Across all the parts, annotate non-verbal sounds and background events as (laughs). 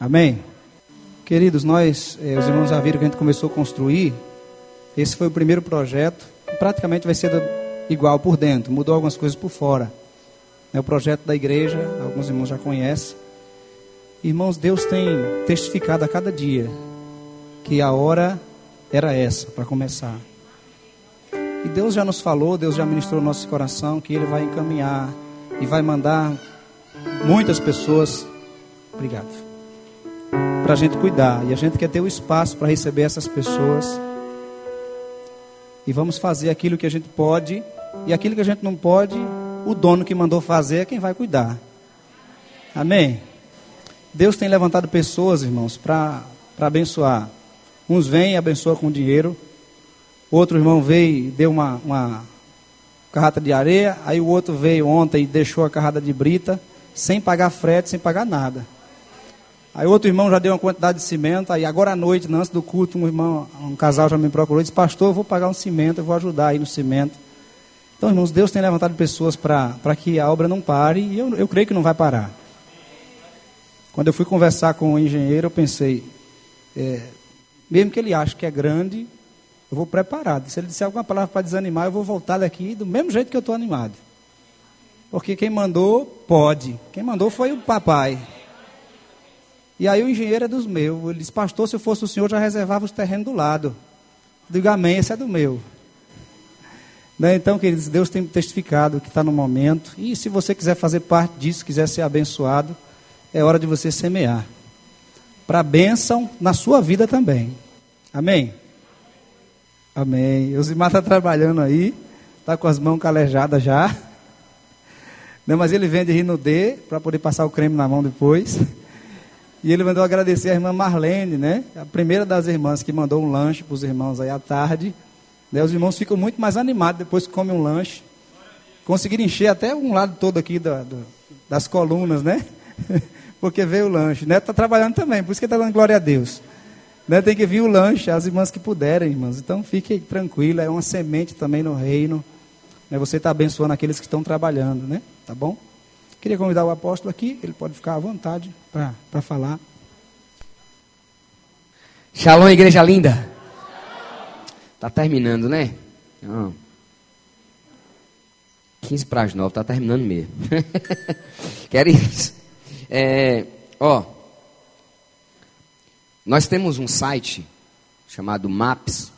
Amém? Queridos, nós, eh, os irmãos já viram que a gente começou a construir. Esse foi o primeiro projeto. Praticamente vai ser igual por dentro, mudou algumas coisas por fora. É o projeto da igreja, alguns irmãos já conhecem. Irmãos, Deus tem testificado a cada dia que a hora era essa para começar. E Deus já nos falou, Deus já ministrou no nosso coração que Ele vai encaminhar e vai mandar muitas pessoas. Obrigado. Para a gente cuidar. E a gente quer ter o espaço para receber essas pessoas. E vamos fazer aquilo que a gente pode. E aquilo que a gente não pode, o dono que mandou fazer é quem vai cuidar. Amém? Deus tem levantado pessoas, irmãos, para abençoar. Uns vêm e abençoam com dinheiro. Outro irmão veio e deu uma, uma carrata de areia. Aí o outro veio ontem e deixou a carrada de brita, sem pagar frete, sem pagar nada. Aí outro irmão já deu uma quantidade de cimento. Aí agora à noite, antes do culto, um irmão, um casal já me procurou e disse: Pastor, eu vou pagar um cimento, eu vou ajudar aí no cimento. Então, irmãos, Deus tem levantado pessoas para que a obra não pare e eu, eu creio que não vai parar. Quando eu fui conversar com o engenheiro, eu pensei, é, mesmo que ele ache que é grande, eu vou preparado. Se ele disser alguma palavra para desanimar, eu vou voltar daqui do mesmo jeito que eu estou animado. Porque quem mandou, pode. Quem mandou foi o papai. E aí o engenheiro é dos meus. Ele disse, pastor, se eu fosse o senhor, já reservava os terrenos do lado. Eu digo, amém, esse é do meu. Né? Então, queridos, Deus tem testificado que está no momento. E se você quiser fazer parte disso, quiser ser abençoado, é hora de você semear. Para bênção na sua vida também. Amém? Amém. O Zimar está trabalhando aí, está com as mãos calejadas já. Não, mas ele vende Rinodê para poder passar o creme na mão depois. E ele mandou agradecer a irmã Marlene, né? A primeira das irmãs que mandou um lanche para os irmãos aí à tarde. Né? Os irmãos ficam muito mais animados depois que comem um lanche. Conseguiram encher até um lado todo aqui da, da, das colunas, né? (laughs) porque veio o lanche. Neto está trabalhando também, por isso que está dando glória a Deus. Né? Tem que vir o lanche, as irmãs que puderem, irmãs. Então fique tranquila, é uma semente também no reino. Né? Você está abençoando aqueles que estão trabalhando, né? Tá bom? Queria convidar o apóstolo aqui, ele pode ficar à vontade para falar. Shalom, igreja linda. Tá terminando, né? Não. 15 para as 9, tá terminando mesmo. (laughs) Queridos, é, ó, nós temos um site chamado Maps,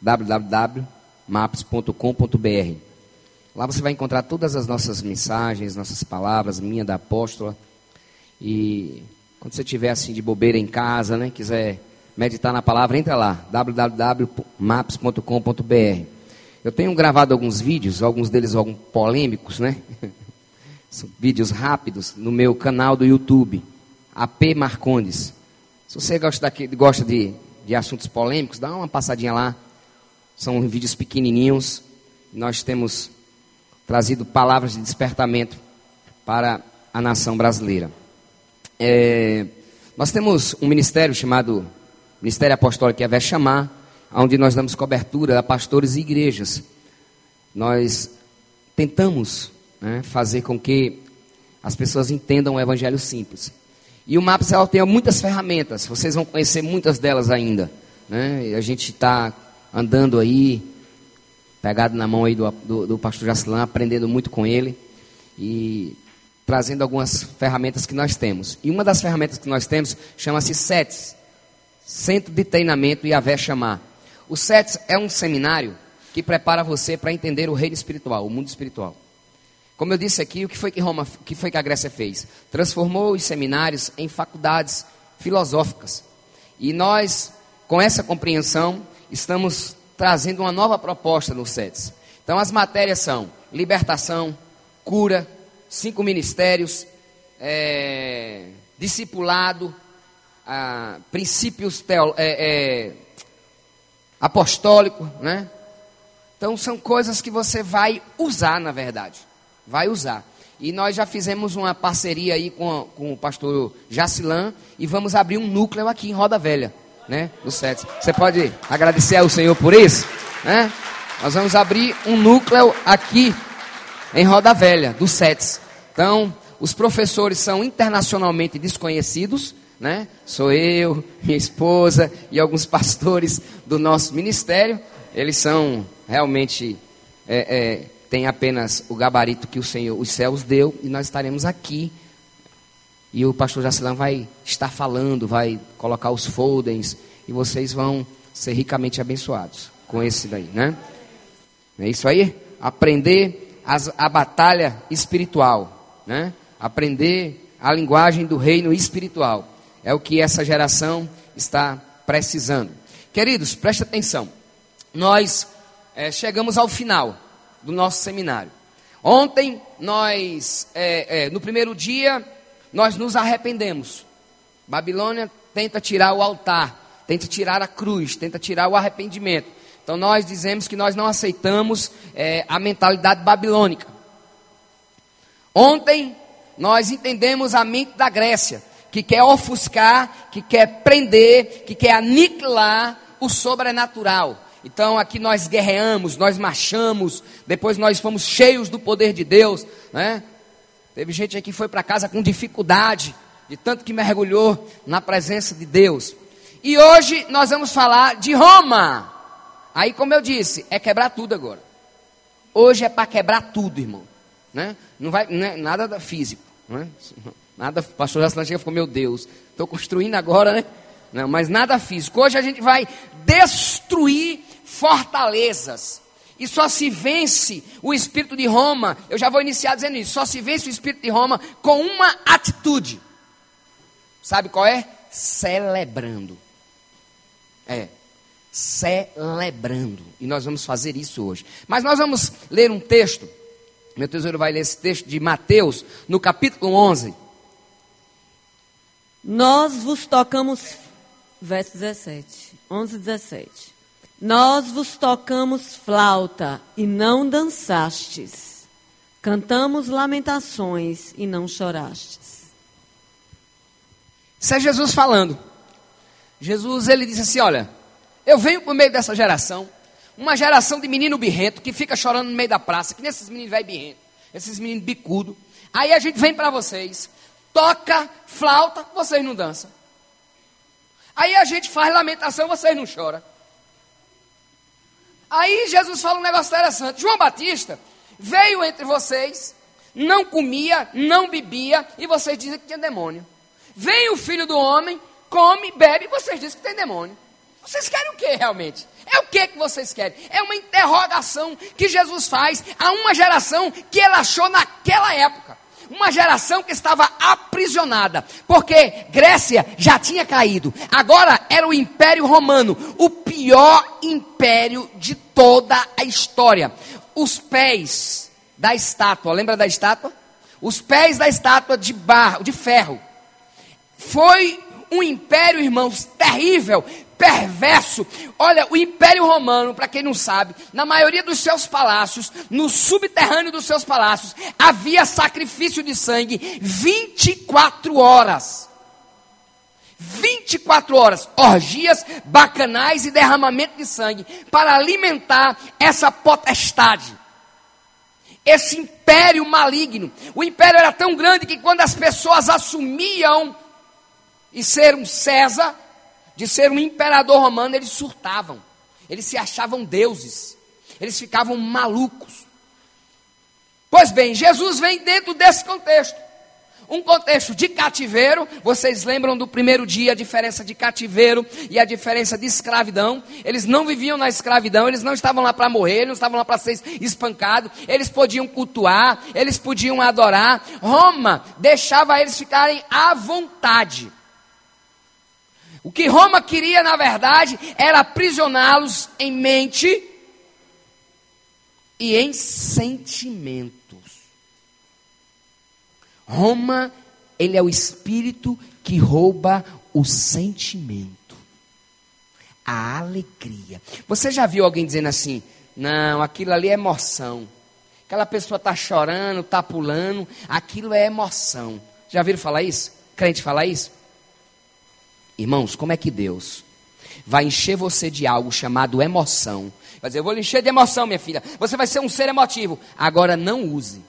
www.maps.com.br. Lá você vai encontrar todas as nossas mensagens, nossas palavras, minha da apóstola. E quando você estiver assim de bobeira em casa, né, quiser meditar na palavra, entra lá, www.maps.com.br. Eu tenho gravado alguns vídeos, alguns deles alguns polêmicos, né? (laughs) São vídeos rápidos no meu canal do YouTube, AP Marcondes. Se você gosta, daqui, gosta de, de assuntos polêmicos, dá uma passadinha lá. São vídeos pequenininhos. Nós temos trazido palavras de despertamento para a nação brasileira. É, nós temos um ministério chamado Ministério Apostólico Evé Chamar, onde nós damos cobertura a pastores e igrejas. Nós tentamos né, fazer com que as pessoas entendam o evangelho simples. E o Maps ela tem muitas ferramentas, vocês vão conhecer muitas delas ainda. Né? A gente está andando aí, pegado na mão aí do, do, do pastor Jacilan, aprendendo muito com ele e trazendo algumas ferramentas que nós temos. E uma das ferramentas que nós temos chama-se SETS, Centro de Treinamento Avé Chamar. O SETS é um seminário que prepara você para entender o reino espiritual, o mundo espiritual. Como eu disse aqui, o que foi que Roma, o que foi que a Grécia fez? Transformou os seminários em faculdades filosóficas. E nós, com essa compreensão, estamos trazendo uma nova proposta no SETS. Então as matérias são libertação, cura, cinco ministérios, é, discipulado, ah, princípios teolo, é, é, apostólicos, né? Então são coisas que você vai usar na verdade vai usar. E nós já fizemos uma parceria aí com, com o pastor Jacilan e vamos abrir um núcleo aqui em Roda Velha, né? No SETS. Você pode agradecer ao Senhor por isso, né? Nós vamos abrir um núcleo aqui em Roda Velha, do SETS. Então, os professores são internacionalmente desconhecidos, né? Sou eu, minha esposa e alguns pastores do nosso ministério. Eles são realmente é, é, têm apenas o gabarito que o Senhor, os céus deu e nós estaremos aqui. E o pastor Jacilão vai estar falando, vai colocar os folders e vocês vão ser ricamente abençoados com esse daí, né? É isso aí? Aprender as, a batalha espiritual, né? Aprender a linguagem do reino espiritual. É o que essa geração está precisando. Queridos, preste atenção. Nós é, chegamos ao final do nosso seminário. Ontem, nós, é, é, no primeiro dia, nós nos arrependemos. Babilônia tenta tirar o altar, tenta tirar a cruz, tenta tirar o arrependimento. Então, nós dizemos que nós não aceitamos é, a mentalidade babilônica. Ontem, nós entendemos a mente da Grécia que quer ofuscar, que quer prender, que quer aniquilar o sobrenatural. Então aqui nós guerreamos, nós marchamos, depois nós fomos cheios do poder de Deus, né? Teve gente aqui que foi para casa com dificuldade, de tanto que mergulhou na presença de Deus. E hoje nós vamos falar de Roma. Aí, como eu disse, é quebrar tudo agora. Hoje é para quebrar tudo, irmão. Né? Não vai, não é nada físico. Né? Nada, pastor Jaslan chega ficou, meu Deus, estou construindo agora, né? Não, mas nada físico. Hoje a gente vai destruir fortalezas. E só se vence o espírito de Roma. Eu já vou iniciar dizendo isso. Só se vence o espírito de Roma com uma atitude. Sabe qual é? Celebrando. É. Celebrando. E nós vamos fazer isso hoje. Mas nós vamos ler um texto. Meu tesouro vai ler esse texto de Mateus, no capítulo 11. Nós vos tocamos, verso 17, 11, 17. Nós vos tocamos flauta e não dançastes. Cantamos lamentações e não chorastes. Isso é Jesus falando. Jesus, ele disse assim: Olha, eu venho por meio dessa geração, uma geração de menino birrento que fica chorando no meio da praça, que nesses meninos velho birrento, esses meninos bicudo. Aí a gente vem para vocês, toca flauta, vocês não dançam. Aí a gente faz lamentação, vocês não choram. Aí Jesus fala um negócio interessante. João Batista veio entre vocês, não comia, não bebia, e vocês dizem que tinha demônio. Vem o filho do homem, come, bebe, e vocês dizem que tem demônio. Vocês querem o que realmente? É o que que vocês querem? É uma interrogação que Jesus faz a uma geração que ele achou naquela época uma geração que estava aprisionada, porque Grécia já tinha caído, agora era o Império Romano, o pior império de toda a história. Os pés da estátua, lembra da estátua? Os pés da estátua de barro, de ferro. Foi um império, irmãos, terrível, perverso. Olha, o Império Romano, para quem não sabe, na maioria dos seus palácios, no subterrâneo dos seus palácios, havia sacrifício de sangue 24 horas. 24 horas, orgias, bacanais e derramamento de sangue para alimentar essa potestade. Esse império maligno. O império era tão grande que quando as pessoas assumiam e ser um César, de ser um imperador romano, eles surtavam. Eles se achavam deuses. Eles ficavam malucos. Pois bem, Jesus vem dentro desse contexto. Um contexto de cativeiro. Vocês lembram do primeiro dia a diferença de cativeiro e a diferença de escravidão? Eles não viviam na escravidão, eles não estavam lá para morrer, eles não estavam lá para ser espancados. Eles podiam cultuar, eles podiam adorar. Roma deixava eles ficarem à vontade. O que Roma queria, na verdade, era aprisioná-los em mente e em sentimentos. Roma, ele é o espírito que rouba o sentimento, a alegria. Você já viu alguém dizendo assim: não, aquilo ali é emoção. Aquela pessoa está chorando, está pulando, aquilo é emoção. Já viram falar isso? Crente falar isso? Irmãos, como é que Deus vai encher você de algo chamado emoção? Vai dizer, eu vou lhe encher de emoção, minha filha. Você vai ser um ser emotivo. Agora não use.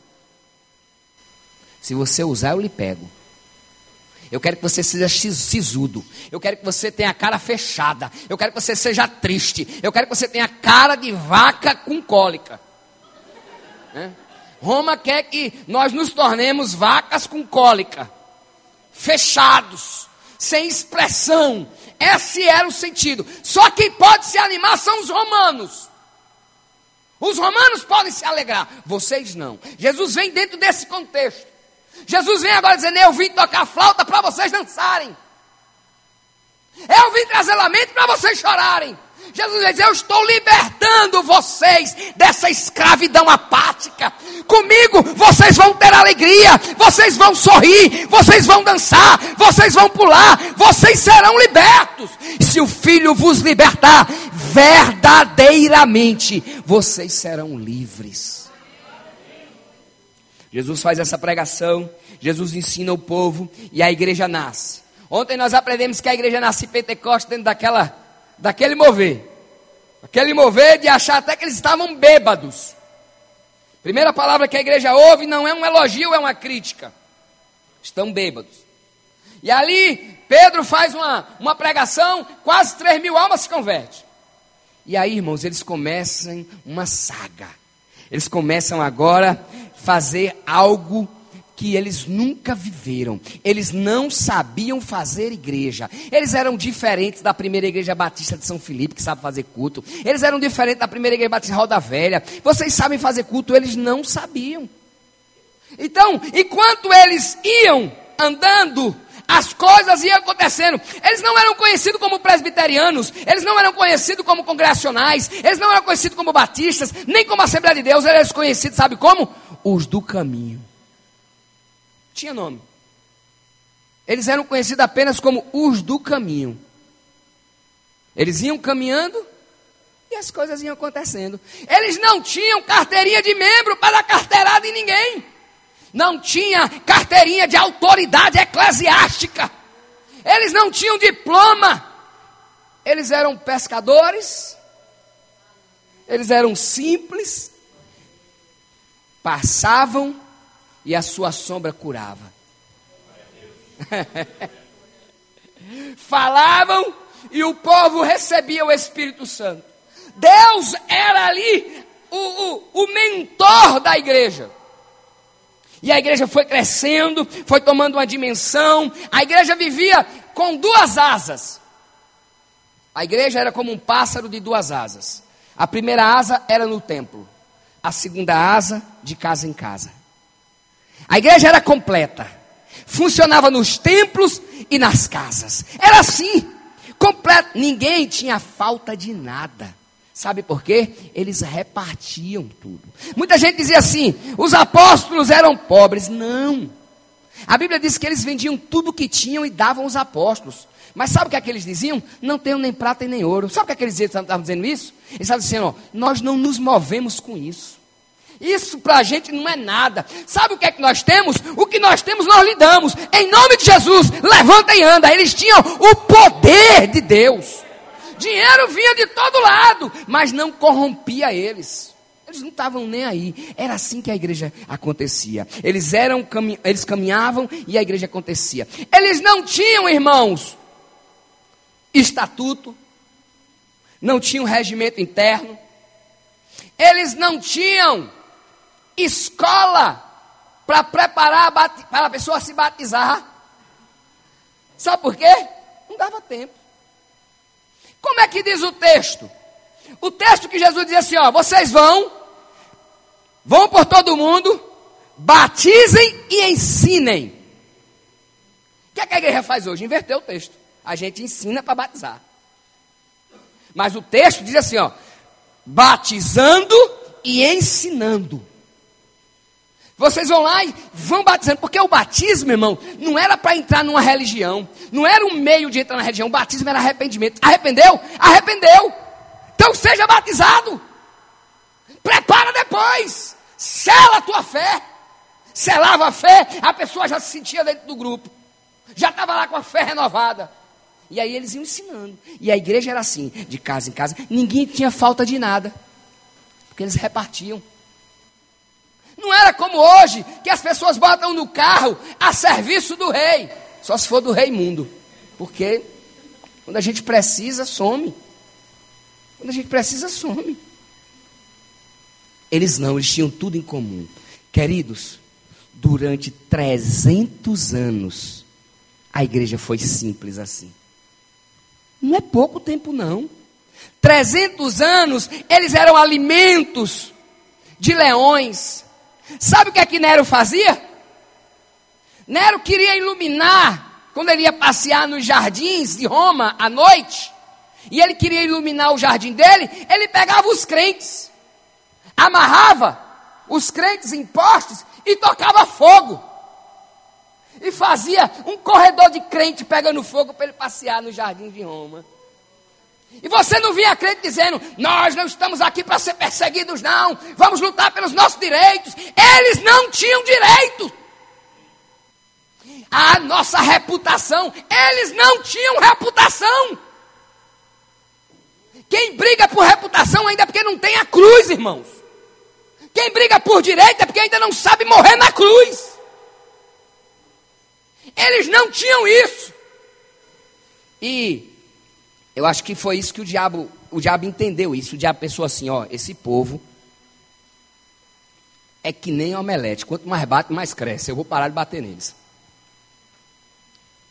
Se você usar, eu lhe pego. Eu quero que você seja sisudo. Eu quero que você tenha a cara fechada. Eu quero que você seja triste. Eu quero que você tenha a cara de vaca com cólica. Né? Roma quer que nós nos tornemos vacas com cólica, fechados, sem expressão. Esse era o sentido. Só quem pode se animar são os romanos. Os romanos podem se alegrar, vocês não. Jesus vem dentro desse contexto. Jesus vem agora dizendo: Eu vim tocar flauta para vocês dançarem. Eu vim trazer lamento para vocês chorarem. Jesus diz: Eu estou libertando vocês dessa escravidão apática. Comigo vocês vão ter alegria, vocês vão sorrir, vocês vão dançar, vocês vão pular, vocês serão libertos. Se o Filho vos libertar, verdadeiramente vocês serão livres. Jesus faz essa pregação, Jesus ensina o povo e a igreja nasce. Ontem nós aprendemos que a igreja nasce em Pentecostes dentro daquela daquele mover. Aquele mover de achar até que eles estavam bêbados. Primeira palavra que a igreja ouve não é um elogio, é uma crítica. Estão bêbados. E ali, Pedro faz uma, uma pregação, quase 3 mil almas se convertem. E aí, irmãos, eles começam uma saga. Eles começam agora a fazer algo que eles nunca viveram. Eles não sabiam fazer igreja. Eles eram diferentes da primeira igreja batista de São Filipe, que sabe fazer culto. Eles eram diferentes da primeira igreja batista de Roda Velha. Vocês sabem fazer culto, eles não sabiam. Então, enquanto eles iam andando, as coisas iam acontecendo. Eles não eram conhecidos como presbiterianos, eles não eram conhecidos como congregacionais, eles não eram conhecidos como batistas, nem como Assembleia de Deus, eles eram conhecidos, sabe como? Os do caminho tinha nome. Eles eram conhecidos apenas como os do caminho. Eles iam caminhando e as coisas iam acontecendo. Eles não tinham carteirinha de membro para dar carteirada em ninguém. Não tinha carteirinha de autoridade eclesiástica. Eles não tinham diploma. Eles eram pescadores. Eles eram simples. Passavam e a sua sombra curava. (laughs) Falavam e o povo recebia o Espírito Santo. Deus era ali o, o, o mentor da igreja. E a igreja foi crescendo, foi tomando uma dimensão. A igreja vivia com duas asas. A igreja era como um pássaro de duas asas. A primeira asa era no templo, a segunda asa de casa em casa. A igreja era completa. Funcionava nos templos e nas casas. Era assim. Completo. Ninguém tinha falta de nada. Sabe por quê? Eles repartiam tudo. Muita gente dizia assim: os apóstolos eram pobres. Não. A Bíblia diz que eles vendiam tudo que tinham e davam aos apóstolos. Mas sabe o que é que eles diziam? Não tenho nem prata e nem ouro. Sabe o que é que eles estavam dizendo isso? Eles estavam dizendo: ó, nós não nos movemos com isso. Isso para a gente não é nada. Sabe o que é que nós temos? O que nós temos nós lhe damos. Em nome de Jesus, levanta e anda. Eles tinham o poder de Deus. Dinheiro vinha de todo lado, mas não corrompia eles. Eles não estavam nem aí. Era assim que a igreja acontecia. Eles eram eles caminhavam e a igreja acontecia. Eles não tinham, irmãos, estatuto, não tinham regimento interno. Eles não tinham escola para preparar para a pessoa se batizar. Sabe por quê? Não dava tempo. Como é que diz o texto? O texto que Jesus dizia assim: ó, vocês vão, vão por todo mundo, batizem e ensinem. O que, é que a igreja faz hoje? Inverteu o texto. A gente ensina para batizar. Mas o texto diz assim: ó, batizando e ensinando. Vocês vão lá e vão batizando, porque o batismo, irmão, não era para entrar numa religião, não era um meio de entrar na religião, o batismo era arrependimento. Arrependeu? Arrependeu. Então seja batizado. Prepara depois. Sela a tua fé. Selava a fé, a pessoa já se sentia dentro do grupo. Já estava lá com a fé renovada. E aí eles iam ensinando. E a igreja era assim, de casa em casa. Ninguém tinha falta de nada. Porque eles repartiam. Não era como hoje, que as pessoas botam no carro a serviço do rei. Só se for do rei mundo. Porque quando a gente precisa, some. Quando a gente precisa, some. Eles não, eles tinham tudo em comum. Queridos, durante 300 anos, a igreja foi simples assim. Não é pouco tempo, não. 300 anos, eles eram alimentos de leões. Sabe o que é que Nero fazia? Nero queria iluminar, quando ele ia passear nos jardins de Roma à noite, e ele queria iluminar o jardim dele, ele pegava os crentes, amarrava os crentes em postes e tocava fogo. E fazia um corredor de crente pegando fogo para ele passear no jardim de Roma. E você não vinha crente dizendo: Nós não estamos aqui para ser perseguidos, não. Vamos lutar pelos nossos direitos. Eles não tinham direito. A nossa reputação, eles não tinham reputação. Quem briga por reputação ainda é porque não tem a cruz, irmãos. Quem briga por direito é porque ainda não sabe morrer na cruz. Eles não tinham isso. E eu acho que foi isso que o diabo, o diabo entendeu isso. O diabo pensou assim, ó, esse povo é que nem omelete. Quanto mais bate, mais cresce. Eu vou parar de bater neles.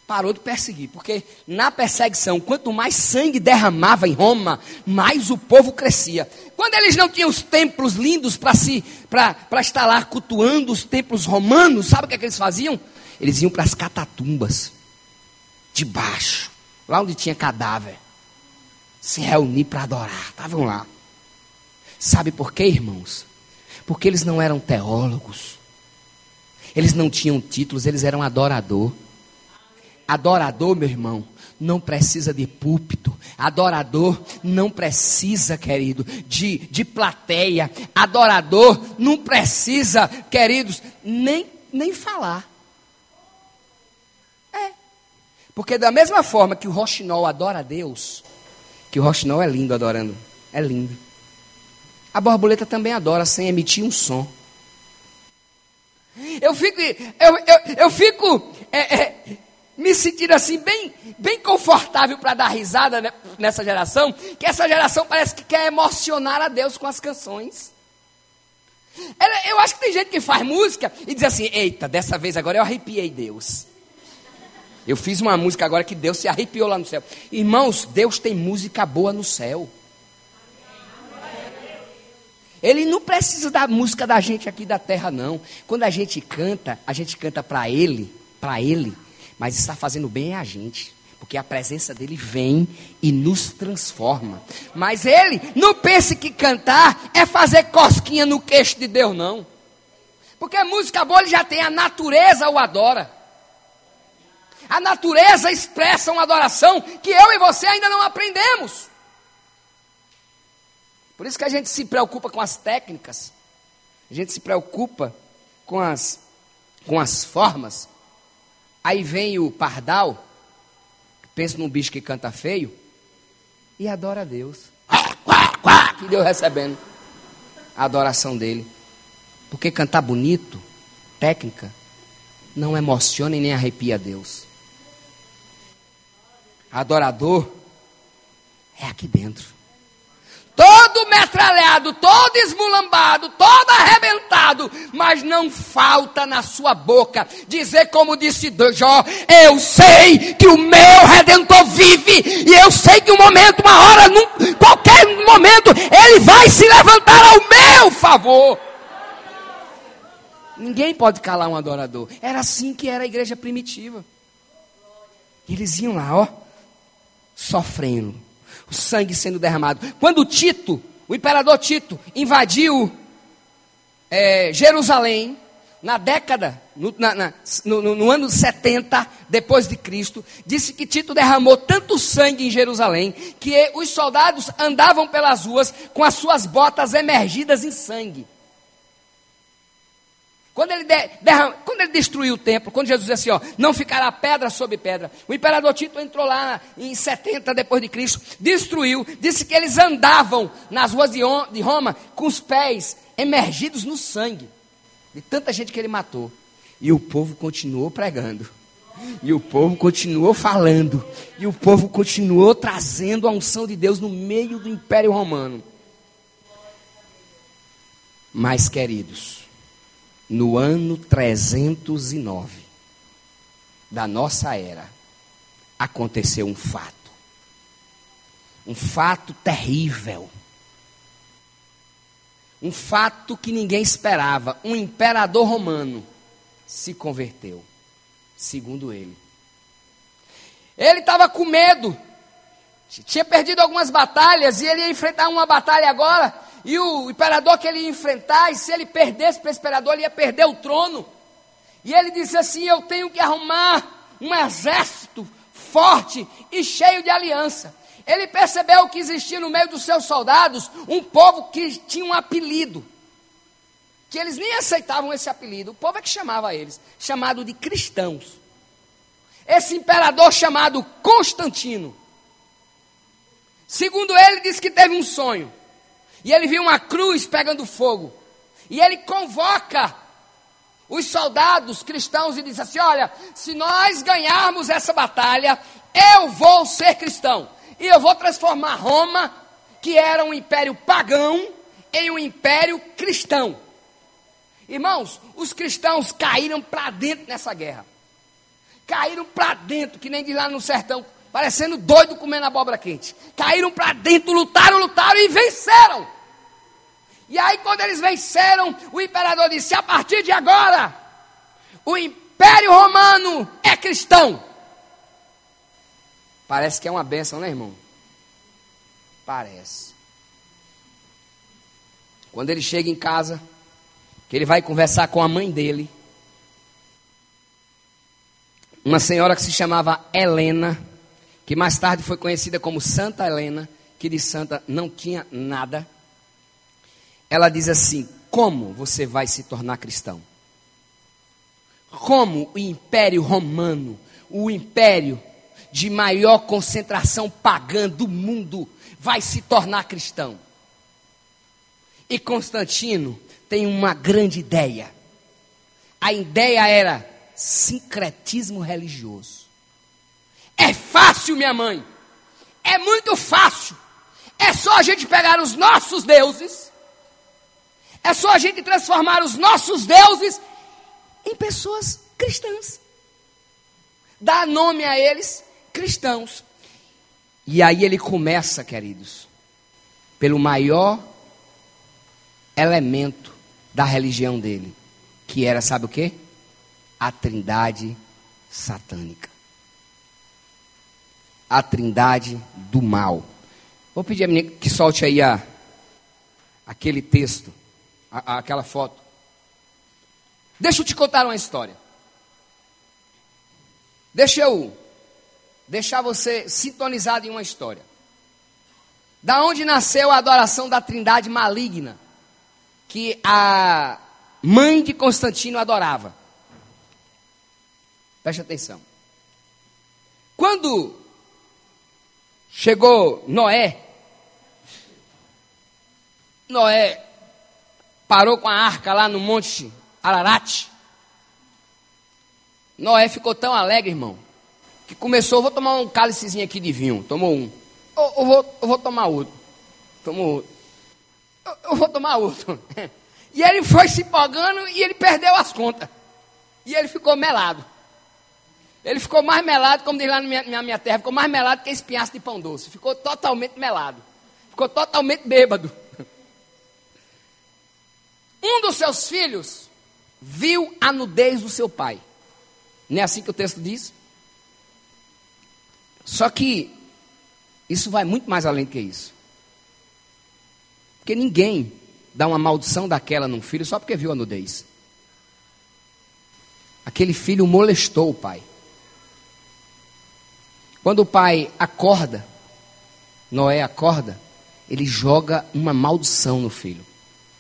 Parou de perseguir, porque na perseguição, quanto mais sangue derramava em Roma, mais o povo crescia. Quando eles não tinham os templos lindos para se para estar lá cultuando os templos romanos, sabe o que, é que eles faziam? Eles iam para as catatumbas, debaixo, lá onde tinha cadáver se reunir para adorar. Estavam lá. Sabe por quê, irmãos? Porque eles não eram teólogos. Eles não tinham títulos, eles eram adorador. Adorador, meu irmão, não precisa de púlpito. Adorador não precisa, querido, de, de plateia. Adorador não precisa, queridos, nem, nem falar. É. Porque da mesma forma que o Rochinol adora a Deus, que o roxinol é lindo adorando. É lindo. A borboleta também adora sem emitir um som. Eu fico, eu, eu, eu fico é, é, me sentindo assim bem, bem confortável para dar risada nessa geração, que essa geração parece que quer emocionar a Deus com as canções. Eu acho que tem gente que faz música e diz assim: Eita, dessa vez agora eu arrepiei Deus. Eu fiz uma música agora que Deus se arrepiou lá no céu. Irmãos, Deus tem música boa no céu. Ele não precisa da música da gente aqui da terra, não. Quando a gente canta, a gente canta para Ele, para Ele, mas está fazendo bem a gente. Porque a presença dele vem e nos transforma. Mas ele não pense que cantar é fazer cosquinha no queixo de Deus, não. Porque música boa ele já tem, a natureza o adora. A natureza expressa uma adoração que eu e você ainda não aprendemos. Por isso que a gente se preocupa com as técnicas, a gente se preocupa com as, com as formas. Aí vem o pardal, pensa num bicho que canta feio, e adora a Deus. Que Deus recebendo a adoração dele. Porque cantar bonito, técnica, não emociona e nem arrepia a Deus. Adorador é aqui dentro. Todo metralhado, todo esmulambado, todo arrebentado, mas não falta na sua boca dizer como disse Jó: Eu sei que o meu redentor vive, e eu sei que um momento, uma hora, num, qualquer momento, ele vai se levantar ao meu favor. Ninguém pode calar um adorador. Era assim que era a igreja primitiva. Eles iam lá, ó sofrendo, o sangue sendo derramado. Quando Tito, o imperador Tito, invadiu é, Jerusalém, na década, no, na, na, no, no, ano 70 depois de Cristo, disse que Tito derramou tanto sangue em Jerusalém que os soldados andavam pelas ruas com as suas botas emergidas em sangue. Quando ele, de, derram, quando ele destruiu o templo, quando Jesus disse assim, ó, não ficará pedra sobre pedra, o imperador Tito entrou lá em 70 depois de Cristo, destruiu, disse que eles andavam nas ruas de, de Roma com os pés emergidos no sangue, de tanta gente que ele matou. E o povo continuou pregando. E o povo continuou falando. E o povo continuou trazendo a unção de Deus no meio do Império Romano. Mas, queridos, no ano 309 da nossa era, aconteceu um fato. Um fato terrível. Um fato que ninguém esperava. Um imperador romano se converteu, segundo ele. Ele estava com medo. Tinha perdido algumas batalhas e ele ia enfrentar uma batalha agora e o imperador que ele ia enfrentar, e se ele perdesse para esse imperador, ele ia perder o trono. E ele disse assim: Eu tenho que arrumar um exército forte e cheio de aliança. Ele percebeu que existia no meio dos seus soldados um povo que tinha um apelido, que eles nem aceitavam esse apelido, o povo é que chamava eles, chamado de cristãos. Esse imperador chamado Constantino, segundo ele, disse que teve um sonho. E ele viu uma cruz pegando fogo. E ele convoca os soldados cristãos e diz assim: Olha, se nós ganharmos essa batalha, eu vou ser cristão. E eu vou transformar Roma, que era um império pagão, em um império cristão. Irmãos, os cristãos caíram para dentro nessa guerra. Caíram para dentro, que nem de lá no sertão parecendo doido comendo abóbora quente. Caíram para dentro, lutaram, lutaram e venceram. E aí, quando eles venceram, o imperador disse: a partir de agora, o Império Romano é cristão. Parece que é uma benção, né, irmão? Parece. Quando ele chega em casa, que ele vai conversar com a mãe dele, uma senhora que se chamava Helena, que mais tarde foi conhecida como Santa Helena, que de santa não tinha nada. Ela diz assim: Como você vai se tornar cristão? Como o Império Romano, o império de maior concentração pagã do mundo, vai se tornar cristão? E Constantino tem uma grande ideia. A ideia era sincretismo religioso. É fácil, minha mãe. É muito fácil. É só a gente pegar os nossos deuses. É só a gente transformar os nossos deuses em pessoas cristãs. Dar nome a eles cristãos. E aí ele começa, queridos, pelo maior elemento da religião dele, que era, sabe o que? A trindade satânica a trindade do mal. Vou pedir a menina que solte aí a, aquele texto, a, a, aquela foto. Deixa eu te contar uma história. Deixa eu deixar você sintonizado em uma história. Da onde nasceu a adoração da trindade maligna, que a mãe de Constantino adorava. Preste atenção. Quando Chegou Noé. Noé parou com a arca lá no monte Ararat. Noé ficou tão alegre, irmão, que começou, vou tomar um cálicezinho aqui de vinho. Tomou um. Eu, eu, vou, eu vou tomar outro. Tomou outro. Eu, eu vou tomar outro. (laughs) E ele foi se empolgando e ele perdeu as contas. E ele ficou melado. Ele ficou mais melado, como diz lá na minha, na minha terra, ficou mais melado que espinhaço de pão doce. Ficou totalmente melado. Ficou totalmente bêbado. (laughs) Um dos seus filhos viu a nudez do seu pai. Não é assim que o texto diz? Só que isso vai muito mais além do que isso. Porque ninguém dá uma maldição daquela num filho só porque viu a nudez. Aquele filho molestou o pai. Quando o pai acorda, Noé acorda, ele joga uma maldição no filho.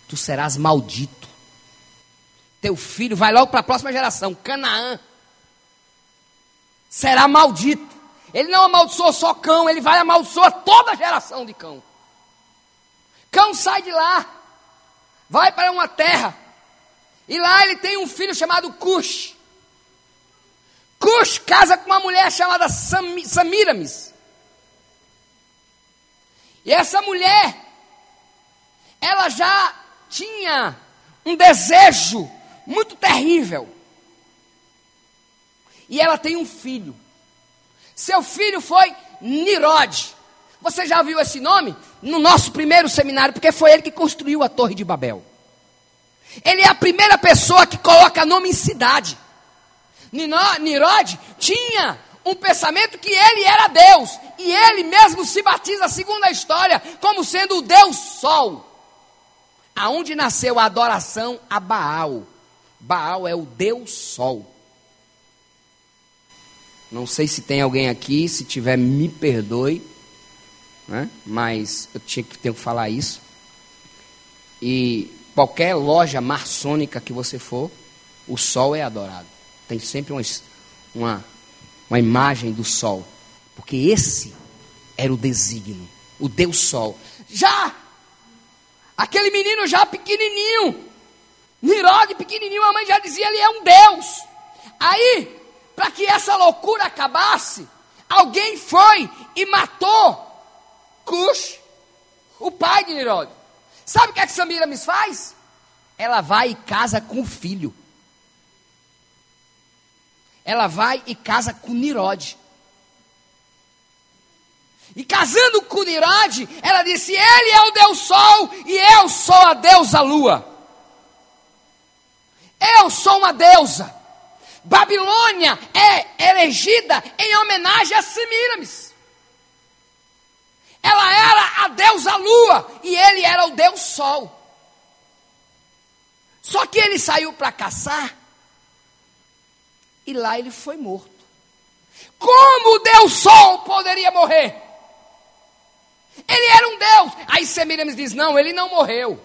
Tu serás maldito. Teu filho vai logo para a próxima geração, Canaã. Será maldito. Ele não amaldiçoa só cão, ele vai amaldiçoar toda a geração de cão. Cão sai de lá, vai para uma terra, e lá ele tem um filho chamado Cush. Cush casa com uma mulher chamada Sam, Samiramis. E essa mulher, ela já tinha um desejo muito terrível. E ela tem um filho. Seu filho foi Nirod. Você já viu esse nome? No nosso primeiro seminário, porque foi ele que construiu a Torre de Babel. Ele é a primeira pessoa que coloca nome em cidade. Nirod tinha um pensamento que ele era Deus. E ele mesmo se batiza, segundo a história, como sendo o Deus Sol. Aonde nasceu a adoração a Baal. Baal é o Deus Sol. Não sei se tem alguém aqui, se tiver, me perdoe, né? mas eu tinha que ter que falar isso. E qualquer loja maçônica que você for, o sol é adorado. Tem sempre uma, uma, uma imagem do sol. Porque esse era o desígnio, o Deus Sol. Já! Aquele menino já pequenininho, Nirod pequenininho, a mãe já dizia, ele é um Deus. Aí, para que essa loucura acabasse, alguém foi e matou Cush, o pai de Nirod. Sabe o que é que Samiramis faz? Ela vai e casa com o filho. Ela vai e casa com Nirod. E casando com Nirod, ela disse: Ele é o Deus Sol e eu sou a deusa Lua. Eu sou uma deusa. Babilônia é elegida em homenagem a Semiramis. Ela era a deusa lua e ele era o deus sol. Só que ele saiu para caçar e lá ele foi morto. Como deus sol poderia morrer? Ele era um deus. Aí Semiramis diz: Não, ele não morreu.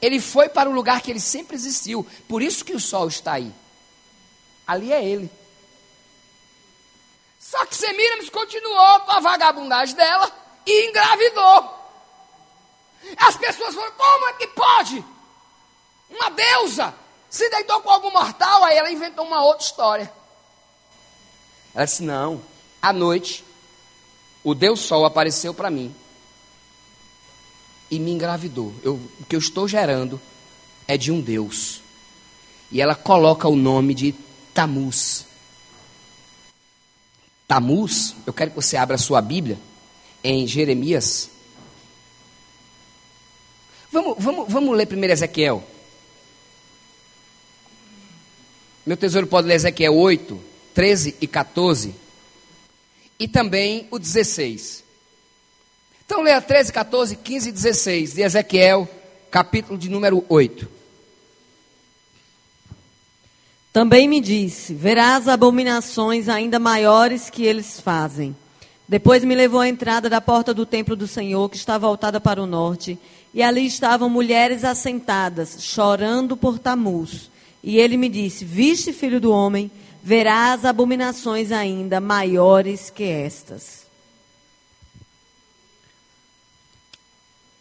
Ele foi para o lugar que ele sempre existiu. Por isso que o sol está aí. Ali é ele. Só que Semiramis continuou com a vagabundagem dela e engravidou. As pessoas falaram: como é que pode? Uma deusa se deitou com algum mortal, aí ela inventou uma outra história. Ela disse: não, à noite, o Deus Sol apareceu para mim e me engravidou. Eu, o que eu estou gerando é de um Deus. E ela coloca o nome de Tamuz. Tamuz, eu quero que você abra a sua Bíblia em Jeremias. Vamos, vamos, vamos ler primeiro Ezequiel. Meu tesouro pode ler Ezequiel 8, 13 e 14. E também o 16. Então leia 13, 14, 15 e 16 de Ezequiel, capítulo de número 8. Também me disse: Verás abominações ainda maiores que eles fazem. Depois me levou à entrada da porta do templo do Senhor, que está voltada para o norte, e ali estavam mulheres assentadas, chorando por Tamuz. E ele me disse: Viste, filho do homem, verás abominações ainda maiores que estas.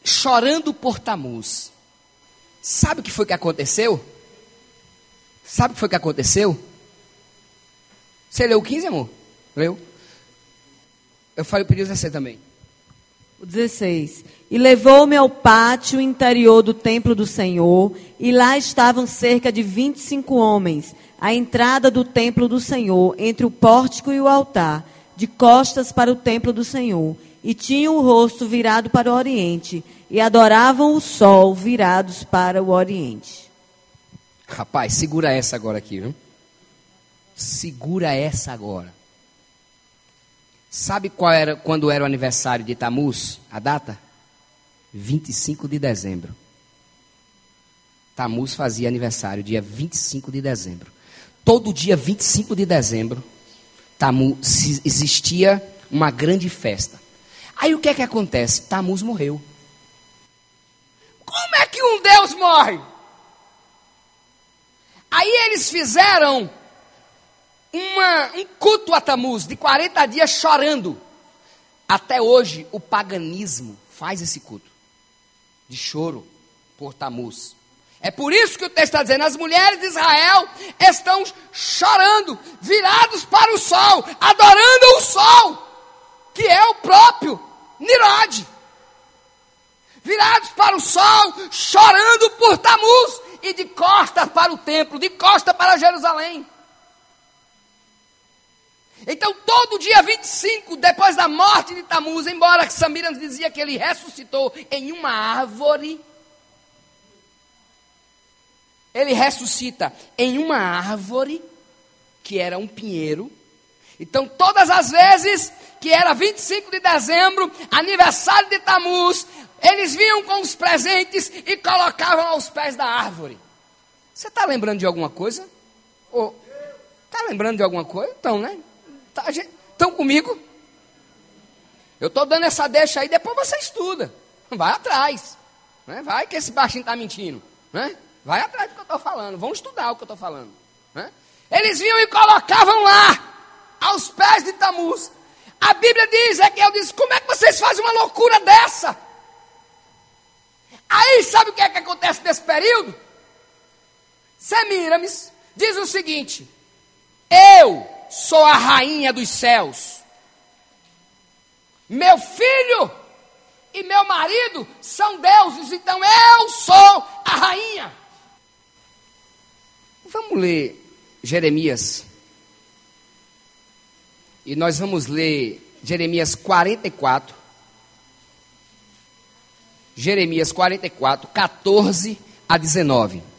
Chorando por Tamuz. Sabe o que foi que aconteceu? Sabe o que foi que aconteceu? Você leu o 15, amor? Leu? Eu falei, o 16 também. O 16. E levou-me ao pátio interior do templo do Senhor, e lá estavam cerca de 25 homens, à entrada do templo do Senhor, entre o pórtico e o altar, de costas para o templo do Senhor, e tinham o rosto virado para o oriente, e adoravam o sol virados para o oriente. Rapaz, segura essa agora aqui, viu? Segura essa agora. Sabe qual era quando era o aniversário de Tamuz? A data? 25 de dezembro. Tamuz fazia aniversário dia 25 de dezembro. Todo dia 25 de dezembro, Tamuz existia uma grande festa. Aí o que é que acontece? Tamuz morreu. Como é que um Deus morre? Aí eles fizeram uma, um culto a Tamuz de 40 dias chorando. Até hoje o paganismo faz esse culto de choro por Tamuz. É por isso que o texto está dizendo: as mulheres de Israel estão chorando, virados para o sol, adorando o sol, que é o próprio Nirod. Virados para o sol, chorando por Tamuz, e de costas para o templo, de costas para Jerusalém. Então, todo dia 25, depois da morte de Tamuz, embora Samira dizia que ele ressuscitou em uma árvore, ele ressuscita em uma árvore, que era um pinheiro. Então, todas as vezes que era 25 de dezembro, aniversário de Tamuz, eles vinham com os presentes e colocavam aos pés da árvore. Você está lembrando de alguma coisa? Está lembrando de alguma coisa? Então, né? Estão tá, comigo? Eu estou dando essa deixa aí, depois você estuda. Vai atrás. Né? Vai que esse baixinho está mentindo. Né? Vai atrás do que eu estou falando. Vão estudar o que eu estou falando. Né? Eles vinham e colocavam lá, aos pés de Tamuz. A Bíblia diz, eu disse, como é que vocês fazem uma loucura dessa? Aí sabe o que é que acontece nesse período? Semiramis diz o seguinte: Eu sou a rainha dos céus. Meu filho e meu marido são deuses, então eu sou a rainha. Vamos ler Jeremias. E nós vamos ler Jeremias 44. Jeremias 44, 14 a 19.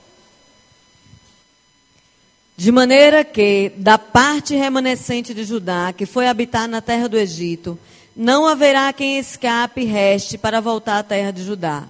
De maneira que, da parte remanescente de Judá, que foi habitar na terra do Egito, não haverá quem escape e reste para voltar à terra de Judá.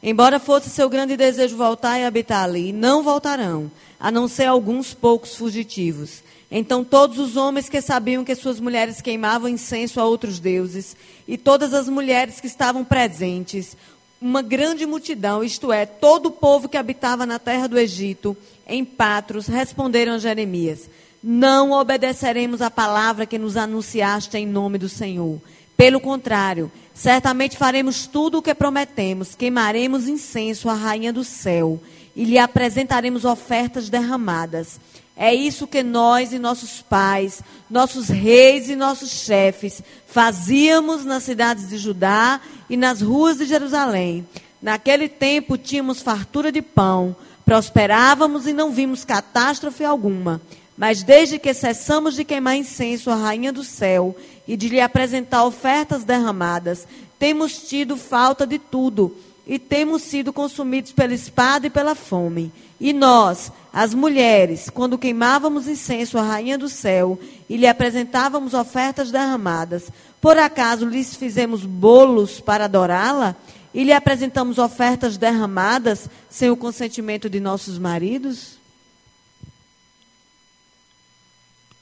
Embora fosse seu grande desejo voltar e habitar ali, não voltarão, a não ser alguns poucos fugitivos. Então todos os homens que sabiam que suas mulheres queimavam incenso a outros deuses, e todas as mulheres que estavam presentes, uma grande multidão, isto é, todo o povo que habitava na terra do Egito, em Patros, responderam a Jeremias: Não obedeceremos à palavra que nos anunciaste em nome do Senhor. Pelo contrário, certamente faremos tudo o que prometemos, queimaremos incenso à rainha do céu e lhe apresentaremos ofertas derramadas. É isso que nós e nossos pais, nossos reis e nossos chefes fazíamos nas cidades de Judá e nas ruas de Jerusalém. Naquele tempo tínhamos fartura de pão, prosperávamos e não vimos catástrofe alguma. Mas desde que cessamos de queimar incenso à rainha do céu e de lhe apresentar ofertas derramadas, temos tido falta de tudo e temos sido consumidos pela espada e pela fome. E nós, as mulheres, quando queimávamos incenso à rainha do céu e lhe apresentávamos ofertas derramadas, por acaso lhes fizemos bolos para adorá-la? E lhe apresentamos ofertas derramadas sem o consentimento de nossos maridos?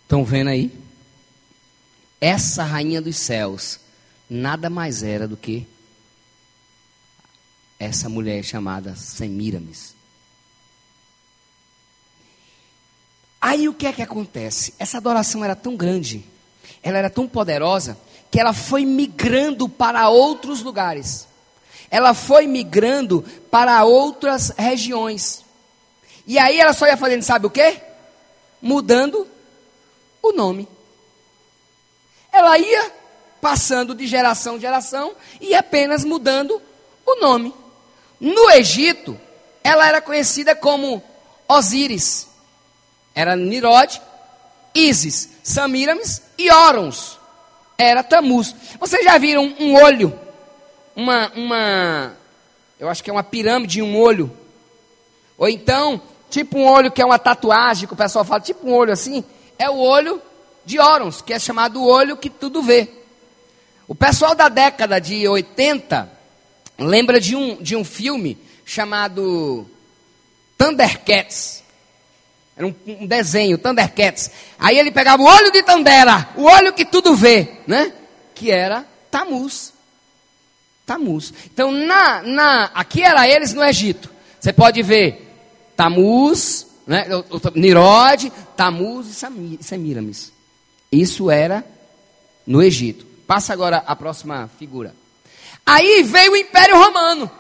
Estão vendo aí? Essa rainha dos céus nada mais era do que essa mulher chamada Semiramis. Aí o que é que acontece? Essa adoração era tão grande, ela era tão poderosa, que ela foi migrando para outros lugares. Ela foi migrando para outras regiões. E aí ela só ia fazendo, sabe o quê? Mudando o nome. Ela ia passando de geração em geração e apenas mudando o nome. No Egito, ela era conhecida como Osíris. Era Nirod, Isis, Samiramis e Órons. Era Tamuz. Vocês já viram um olho? Uma, uma, eu acho que é uma pirâmide, um olho. Ou então, tipo um olho que é uma tatuagem, que o pessoal fala, tipo um olho assim. É o olho de Órons, que é chamado olho que tudo vê. O pessoal da década de 80 lembra de um, de um filme chamado Thundercats. Era um, um, desenho, Thundercats. Aí ele pegava o olho de Tandera, o olho que tudo vê, né? Que era Tamuz. Tamuz. Então, na, na, aqui era eles no Egito. Você pode ver Tamuz, né? Nirod, Tamuz e Semiramis. Isso era no Egito. Passa agora a próxima figura. Aí veio o Império Romano.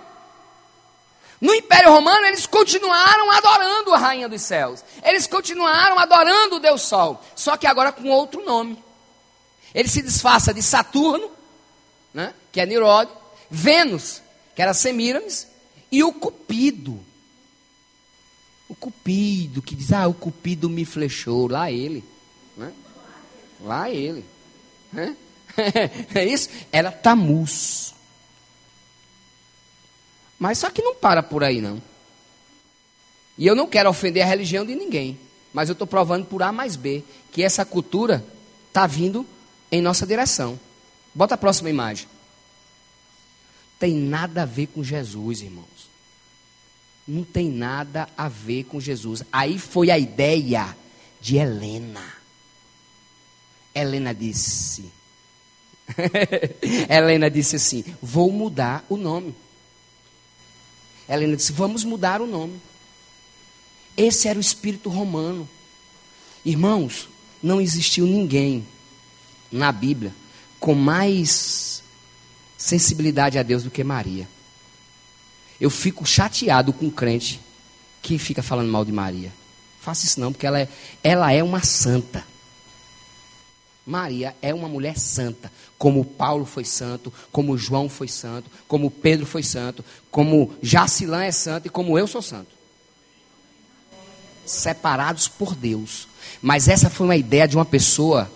No Império Romano, eles continuaram adorando a Rainha dos Céus. Eles continuaram adorando o Deus Sol. Só que agora com outro nome. Ele se disfarça de Saturno, né, que é Nirode, Vênus, que era Semíramis, e o Cupido. O Cupido, que diz, ah, o Cupido me flechou. Lá ele. Né? Lá ele. Né? (laughs) é isso? Era Tamus. Mas só que não para por aí, não. E eu não quero ofender a religião de ninguém. Mas eu estou provando por A mais B que essa cultura está vindo em nossa direção. Bota a próxima imagem. Tem nada a ver com Jesus, irmãos. Não tem nada a ver com Jesus. Aí foi a ideia de Helena. Helena disse. (laughs) Helena disse assim: Vou mudar o nome. Helena disse: Vamos mudar o nome. Esse era o espírito romano. Irmãos, não existiu ninguém na Bíblia com mais sensibilidade a Deus do que Maria. Eu fico chateado com um crente que fica falando mal de Maria. Faça isso não, porque ela é, ela é uma santa. Maria é uma mulher santa, como Paulo foi santo, como João foi santo, como Pedro foi santo, como Jacilã é santo e como eu sou santo. Separados por Deus. Mas essa foi uma ideia de uma pessoa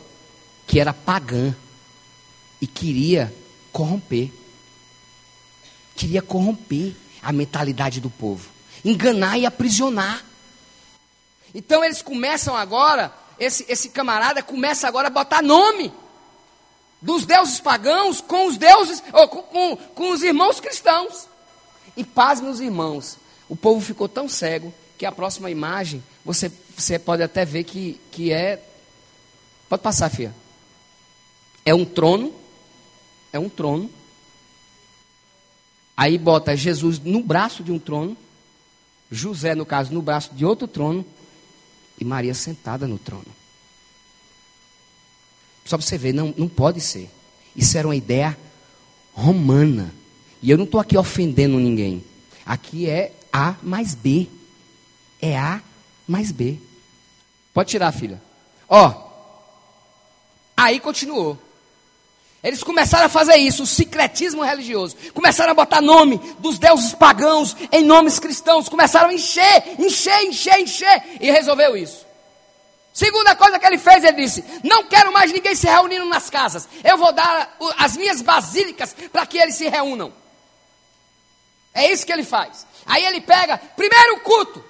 que era pagã e queria corromper. Queria corromper a mentalidade do povo, enganar e aprisionar. Então eles começam agora esse, esse camarada começa agora a botar nome dos deuses pagãos com os deuses, ou, com, com, com os irmãos cristãos. E paz, meus irmãos, o povo ficou tão cego que a próxima imagem você, você pode até ver que, que é. Pode passar, filha. É um trono. É um trono. Aí bota Jesus no braço de um trono. José, no caso, no braço de outro trono e Maria sentada no trono. Só para você ver, não, não pode ser. Isso era uma ideia romana. E eu não estou aqui ofendendo ninguém. Aqui é A mais B. É A mais B. Pode tirar, filha. Ó. Aí continuou. Eles começaram a fazer isso, o secretismo religioso. Começaram a botar nome dos deuses pagãos em nomes cristãos. Começaram a encher, encher, encher, encher. E resolveu isso. Segunda coisa que ele fez, ele disse: Não quero mais ninguém se reunindo nas casas. Eu vou dar as minhas basílicas para que eles se reúnam. É isso que ele faz. Aí ele pega, primeiro culto.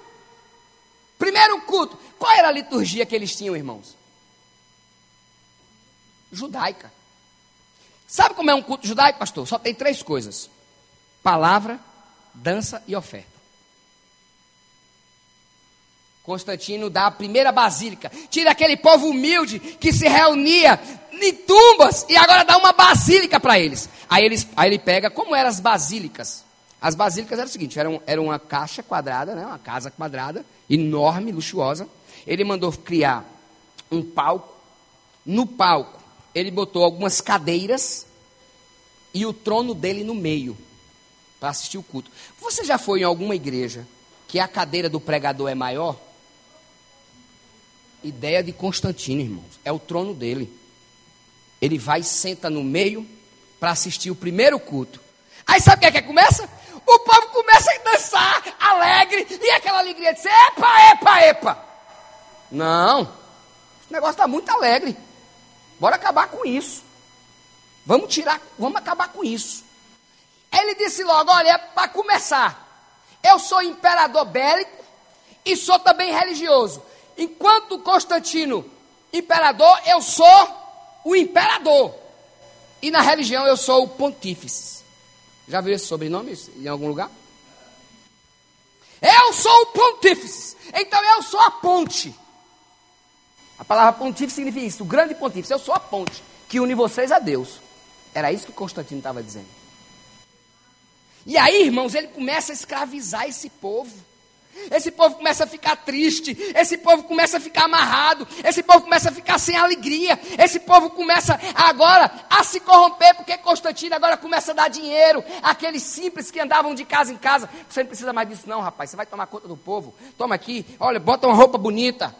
Primeiro culto. Qual era a liturgia que eles tinham, irmãos? Judaica. Sabe como é um culto judaico, pastor? Só tem três coisas: palavra, dança e oferta. Constantino dá a primeira basílica, tira aquele povo humilde que se reunia em tumbas e agora dá uma basílica para eles. Aí, eles. aí ele pega, como eram as basílicas? As basílicas eram o seguinte: era, era uma caixa quadrada, né, uma casa quadrada, enorme, luxuosa. Ele mandou criar um palco. No palco, ele botou algumas cadeiras e o trono dele no meio para assistir o culto. Você já foi em alguma igreja que a cadeira do pregador é maior? Ideia de Constantino, irmãos. É o trono dele. Ele vai e senta no meio para assistir o primeiro culto. Aí sabe o que é que começa? O povo começa a dançar alegre e aquela alegria de epa, epa, epa. Não, esse negócio está muito alegre. Bora acabar com isso. Vamos tirar, vamos acabar com isso. Ele disse logo: olha, é para começar, eu sou imperador bélico e sou também religioso. Enquanto Constantino, imperador, eu sou o imperador. E na religião eu sou o pontífice. Já viu esse sobrenome em algum lugar? Eu sou o pontífice. Então eu sou a ponte. A palavra pontífice significa isso, o grande pontífice. Eu sou a ponte que une vocês a Deus. Era isso que Constantino estava dizendo. E aí, irmãos, ele começa a escravizar esse povo. Esse povo começa a ficar triste, esse povo começa a ficar amarrado, esse povo começa a ficar sem alegria, esse povo começa agora a se corromper, porque Constantino agora começa a dar dinheiro àqueles simples que andavam de casa em casa. Você não precisa mais disso, não, rapaz. Você vai tomar conta do povo. Toma aqui, olha, bota uma roupa bonita.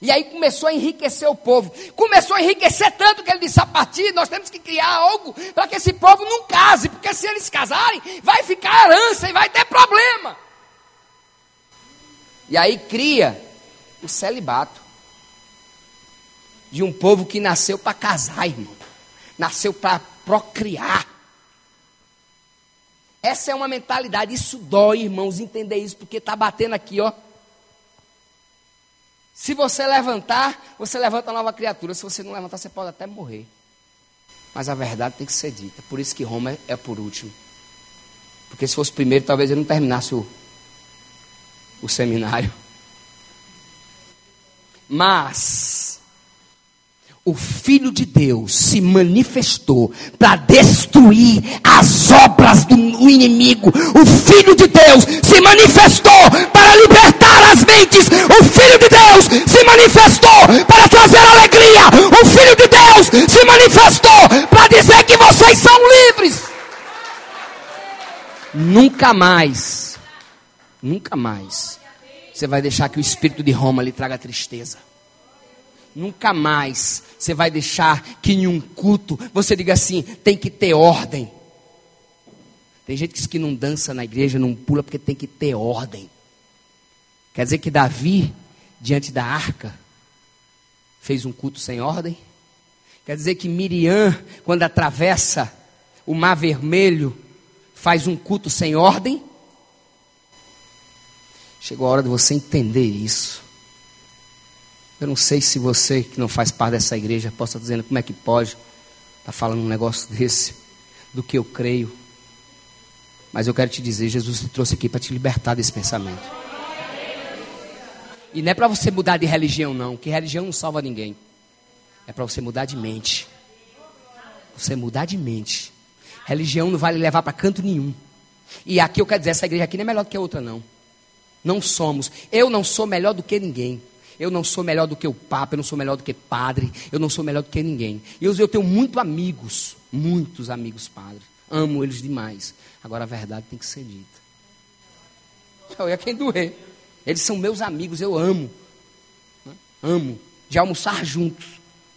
E aí começou a enriquecer o povo. Começou a enriquecer tanto que ele disse: a partir nós temos que criar algo para que esse povo não case, porque se eles casarem, vai ficar herança e vai ter problema. E aí cria o celibato de um povo que nasceu para casar, irmão. Nasceu para procriar. Essa é uma mentalidade, isso dói, irmãos, entender isso, porque está batendo aqui, ó. Se você levantar, você levanta nova criatura. Se você não levantar, você pode até morrer. Mas a verdade tem que ser dita. Por isso que Roma é por último. Porque se fosse primeiro, talvez ele não terminasse o, o seminário. Mas o Filho de Deus se manifestou para destruir as obras do inimigo. O Filho de Deus se manifestou para libertar as mentes. O Filho de Deus se manifestou para trazer alegria. O Filho de Deus se manifestou para dizer que vocês são livres. Nunca mais, nunca mais, você vai deixar que o espírito de Roma lhe traga tristeza. Nunca mais você vai deixar que em um culto você diga assim: tem que ter ordem. Tem gente que diz que não dança na igreja, não pula porque tem que ter ordem. Quer dizer que Davi, diante da arca, fez um culto sem ordem? Quer dizer que Miriam, quando atravessa o mar vermelho, faz um culto sem ordem? Chegou a hora de você entender isso. Eu não sei se você que não faz parte dessa igreja possa estar dizendo como é que pode estar falando um negócio (laughs) desse, do que eu creio. Mas eu quero te dizer, Jesus te trouxe aqui para te libertar desse pensamento. E não é para você mudar de religião, não, que religião não salva ninguém. É para você mudar de mente. Você mudar de mente. Religião não vai lhe levar para canto nenhum. E aqui eu quero dizer, essa igreja aqui não é melhor do que a outra, não. Não somos. Eu não sou melhor do que ninguém. Eu não sou melhor do que o Papa, eu não sou melhor do que padre, eu não sou melhor do que ninguém. Eu, eu tenho muitos amigos, muitos amigos padres. Amo eles demais. Agora a verdade tem que ser dita. Eu é quem doer. Eles são meus amigos, eu amo. Amo. De almoçar juntos,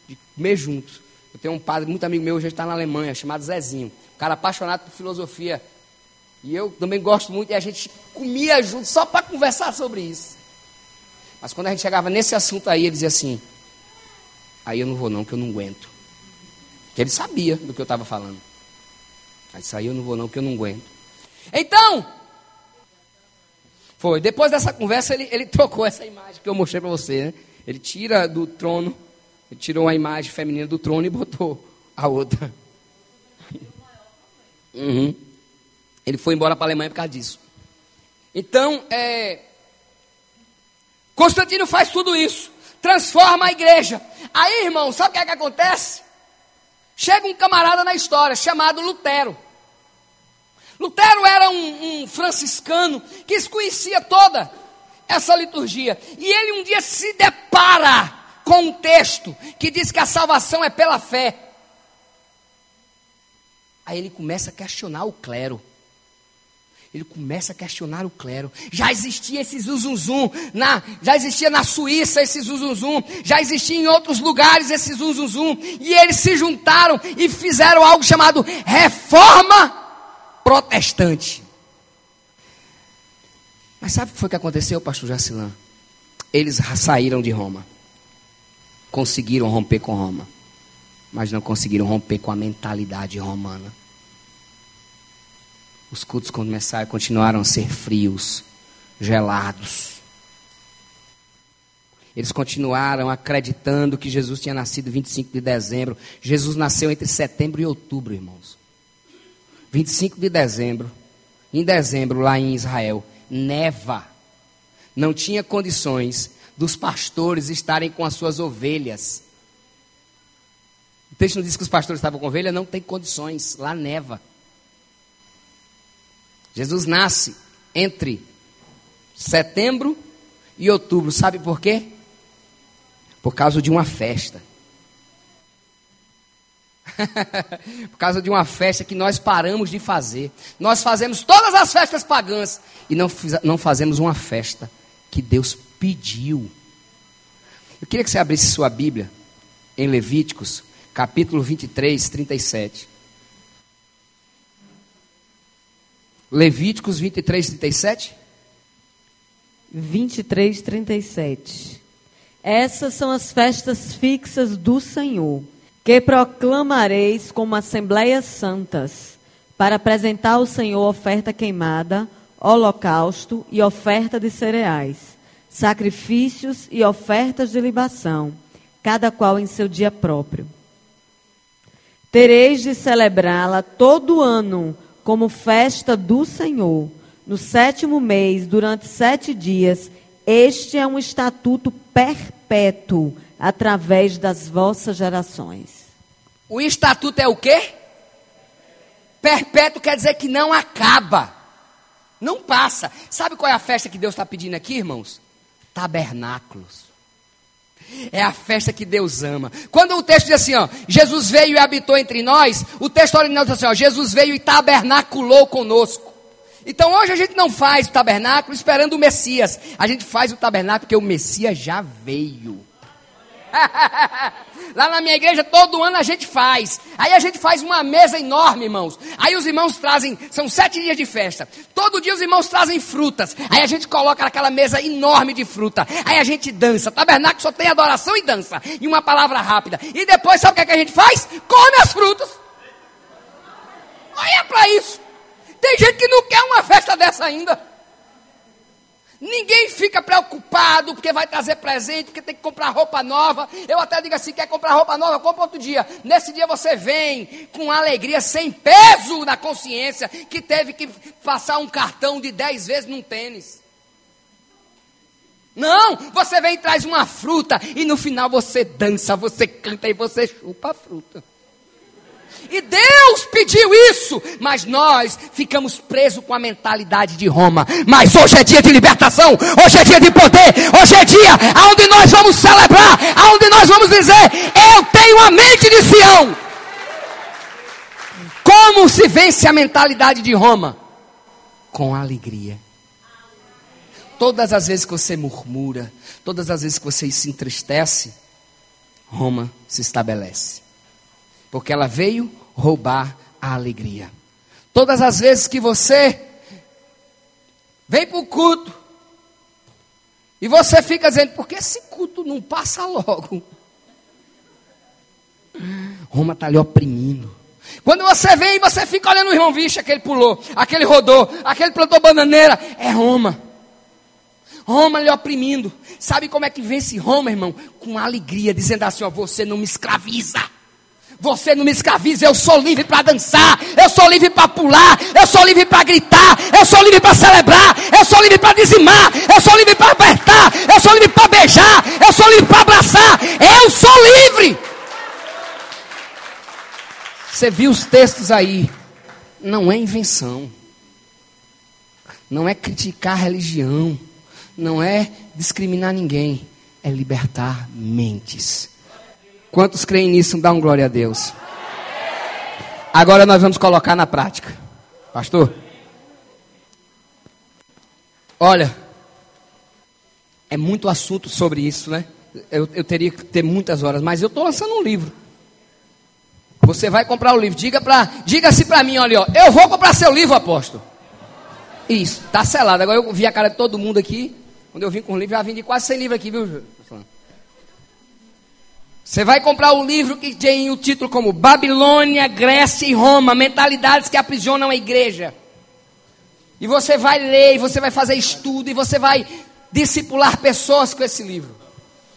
de comer juntos. Eu tenho um padre, muito amigo meu, hoje está na Alemanha, chamado Zezinho. Um cara apaixonado por filosofia. E eu também gosto muito, e a gente comia junto só para conversar sobre isso. Mas quando a gente chegava nesse assunto aí, ele dizia assim: aí eu não vou não, que eu não aguento. Porque ele sabia do que eu estava falando. Aí aí eu não vou não, que eu não aguento. Então, foi. Depois dessa conversa, ele, ele (laughs) trocou essa imagem que eu mostrei para você. Né? Ele tira do trono, ele tirou a imagem feminina do trono e botou a outra. (laughs) Uhum. Ele foi embora para a Alemanha por causa disso. Então, é, Constantino faz tudo isso, transforma a igreja. Aí, irmão, sabe o que é que acontece? Chega um camarada na história chamado Lutero. Lutero era um, um franciscano que conhecia toda essa liturgia. E ele um dia se depara com um texto que diz que a salvação é pela fé. Aí ele começa a questionar o clero ele começa a questionar o clero. Já existia esse zuzunzum, na, já existia na Suíça esse zuzunzum, já existia em outros lugares esse zuzunzum, e eles se juntaram e fizeram algo chamado reforma protestante. Mas sabe o que foi que aconteceu, pastor Jacilã? Eles saíram de Roma. Conseguiram romper com Roma, mas não conseguiram romper com a mentalidade romana os cultos começaram, continuaram a ser frios, gelados. Eles continuaram acreditando que Jesus tinha nascido 25 de dezembro. Jesus nasceu entre setembro e outubro, irmãos. 25 de dezembro. Em dezembro, lá em Israel, neva. Não tinha condições dos pastores estarem com as suas ovelhas. O texto não diz que os pastores estavam com ovelha, não tem condições. Lá neva. Jesus nasce entre setembro e outubro. Sabe por quê? Por causa de uma festa. (laughs) por causa de uma festa que nós paramos de fazer. Nós fazemos todas as festas pagãs e não, não fazemos uma festa que Deus pediu. Eu queria que você abrisse sua Bíblia em Levíticos, capítulo 23, 37. Levíticos 23, 37. 23, 37. Essas são as festas fixas do Senhor, que proclamareis como assembleias santas, para apresentar ao Senhor oferta queimada, holocausto e oferta de cereais, sacrifícios e ofertas de libação, cada qual em seu dia próprio. Tereis de celebrá-la todo ano como festa do Senhor, no sétimo mês, durante sete dias. Este é um estatuto perpétuo através das vossas gerações. O estatuto é o quê? Perpétuo quer dizer que não acaba, não passa. Sabe qual é a festa que Deus está pedindo aqui, irmãos? Tabernáculos. É a festa que Deus ama. Quando o texto diz assim, ó, Jesus veio e habitou entre nós, o texto original diz assim, ó, Jesus veio e tabernaculou conosco. Então hoje a gente não faz o tabernáculo esperando o Messias. A gente faz o tabernáculo porque o Messias já veio. (laughs) Lá na minha igreja, todo ano a gente faz. Aí a gente faz uma mesa enorme, irmãos. Aí os irmãos trazem, são sete dias de festa. Todo dia os irmãos trazem frutas. Aí a gente coloca aquela mesa enorme de fruta. Aí a gente dança. Tabernáculo só tem adoração e dança. E uma palavra rápida. E depois, sabe o que, é que a gente faz? Come as frutas. Olha para isso. Tem gente que não quer uma festa dessa ainda. Ninguém fica preocupado porque vai trazer presente, porque tem que comprar roupa nova. Eu até digo assim: quer comprar roupa nova? Compra outro dia. Nesse dia você vem com alegria, sem peso na consciência, que teve que passar um cartão de 10 vezes num tênis. Não, você vem e traz uma fruta e no final você dança, você canta e você chupa a fruta. E Deus pediu isso, mas nós ficamos presos com a mentalidade de Roma. Mas hoje é dia de libertação, hoje é dia de poder, hoje é dia onde nós vamos celebrar, onde nós vamos dizer: Eu tenho a mente de Sião. Como se vence a mentalidade de Roma? Com alegria. Todas as vezes que você murmura, todas as vezes que você se entristece, Roma se estabelece. Porque ela veio roubar a alegria. Todas as vezes que você vem para o culto e você fica dizendo, por que esse culto não passa logo? Roma está lhe oprimindo. Quando você vem você fica olhando o irmão, vixe, aquele pulou, aquele rodou, aquele plantou bananeira, é Roma. Roma lhe oprimindo. Sabe como é que vence Roma, irmão? Com alegria, dizendo assim: ó, você não me escraviza. Você não me escraviza, eu sou livre para dançar, eu sou livre para pular, eu sou livre para gritar, eu sou livre para celebrar, eu sou livre para dizimar, eu sou livre para apertar, eu sou livre para beijar, eu sou livre para abraçar, eu sou livre. Você viu os textos aí? Não é invenção, não é criticar a religião, não é discriminar ninguém, é libertar mentes. Quantos creem nisso? Dá um glória a Deus. Agora nós vamos colocar na prática. Pastor? Olha, é muito assunto sobre isso, né? Eu, eu teria que ter muitas horas, mas eu estou lançando um livro. Você vai comprar o livro. Diga para, diga-se para mim, olha, ó, eu vou comprar seu livro, apóstolo. Isso, tá selado. Agora eu vi a cara de todo mundo aqui. Quando eu vim com o livro, já vim de quase 100 livros aqui, viu? Você vai comprar o um livro que tem o título como Babilônia, Grécia e Roma, mentalidades que aprisionam a igreja. E você vai ler, e você vai fazer estudo, e você vai discipular pessoas com esse livro.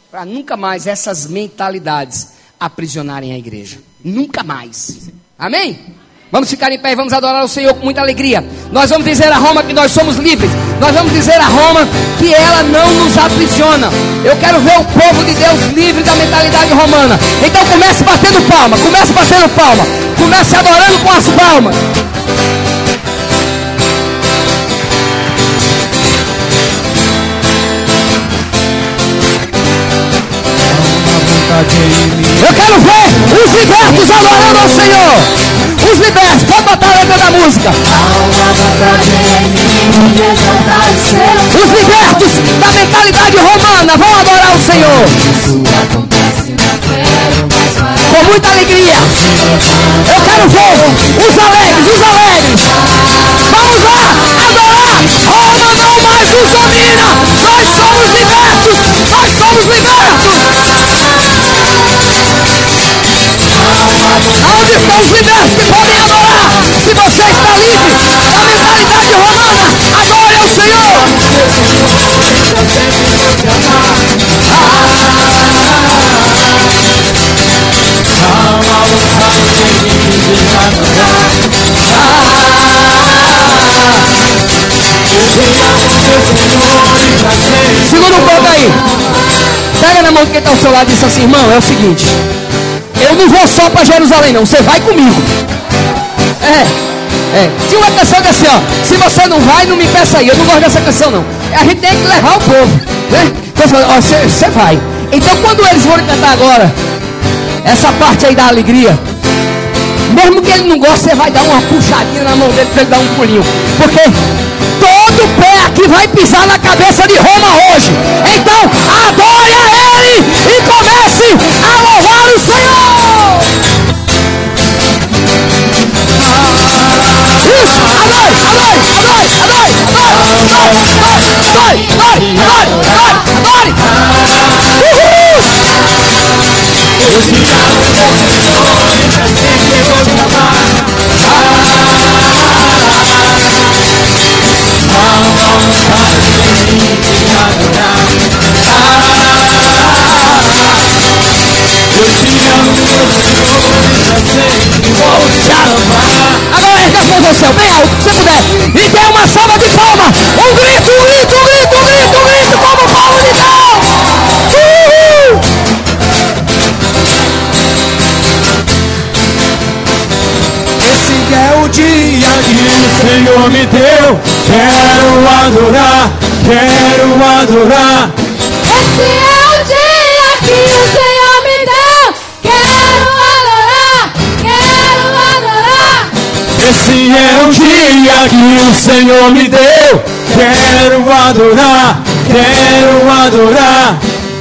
Para nunca mais essas mentalidades aprisionarem a igreja. Nunca mais. Amém? Vamos ficar em pé e vamos adorar o Senhor com muita alegria. Nós vamos dizer a Roma que nós somos livres. Nós vamos dizer a Roma que ela não nos aprisiona. Eu quero ver o povo de Deus livre da mentalidade romana. Então comece batendo palma, comece batendo palma, comece adorando com as palmas. Eu quero ver os libertos adorando ao Senhor. Os libertos música. Os libertos da mentalidade romana vão adorar o Senhor. Com muita alegria. Eu quero ver os alegres, os alegres. Vamos lá, adorar. Roma não mais nos domina. Nós somos libertos. Nós somos libertos. Aonde estão os libertos que podem? Se você está livre da mentalidade romana, adore ao Senhor. Segura um pouco aí. Pega na mão de quem está ao seu lado e diz assim, irmão, é o seguinte. Eu não vou só para Jerusalém, não. Você vai comigo. É, é. Tinha uma canção que é assim, ó. Se você não vai, não me peça aí. Eu não gosto dessa canção, não. A gente tem que levar o povo, né? Então, ó, você, vai. Então, quando eles forem cantar agora, essa parte aí da alegria, mesmo que ele não goste, você vai dar uma puxadinha na mão dele para ele dar um pulinho. Porque todo pé aqui vai pisar na cabeça de Roma hoje. Então, adore a Ele e comece a louvar o Senhor. Isso, adore, adore, adore, adore, adore, adore, adore, adore, adore, adore, adore. Uhul! Agora Quero adorar, quero adorar. Esse é o dia que o Senhor me deu. Quero adorar, quero adorar. Esse é o dia que o Senhor me deu. Quero adorar, quero adorar.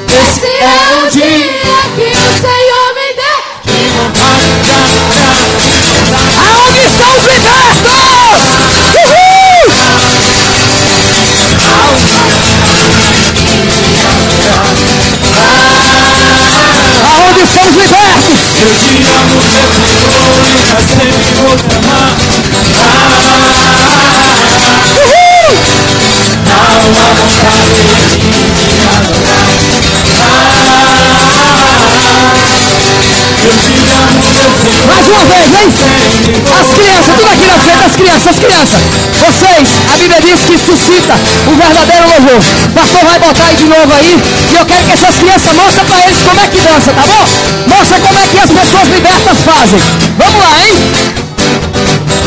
Esse é o dia que o Senhor me deu. Aonde estão os negócios. Eu te amo, eu vou sempre te amar. Ah, Uhul. Não uma vontade de me adorar. Mais uma vez, vem! As crianças, tudo aqui na frente, as crianças, as crianças. Vocês, a Bíblia diz que suscita o verdadeiro louvor. O pastor vai botar aí de novo aí. E eu quero que essas crianças mostrem para eles como é que dança, tá bom? Mostra como é que as pessoas libertas fazem. Vamos lá, hein?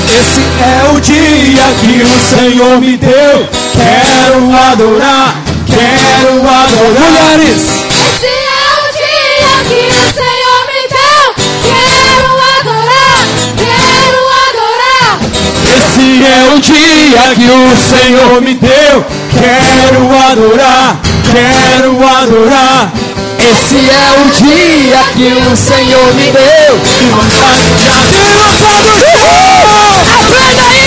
Esse é o dia que o Senhor me deu. Quero adorar, quero adorar. Mulheres, é o dia que o Senhor me deu. Quero adorar, quero adorar. Esse é o dia que o Senhor me deu. Que vontade de Aplauda aí,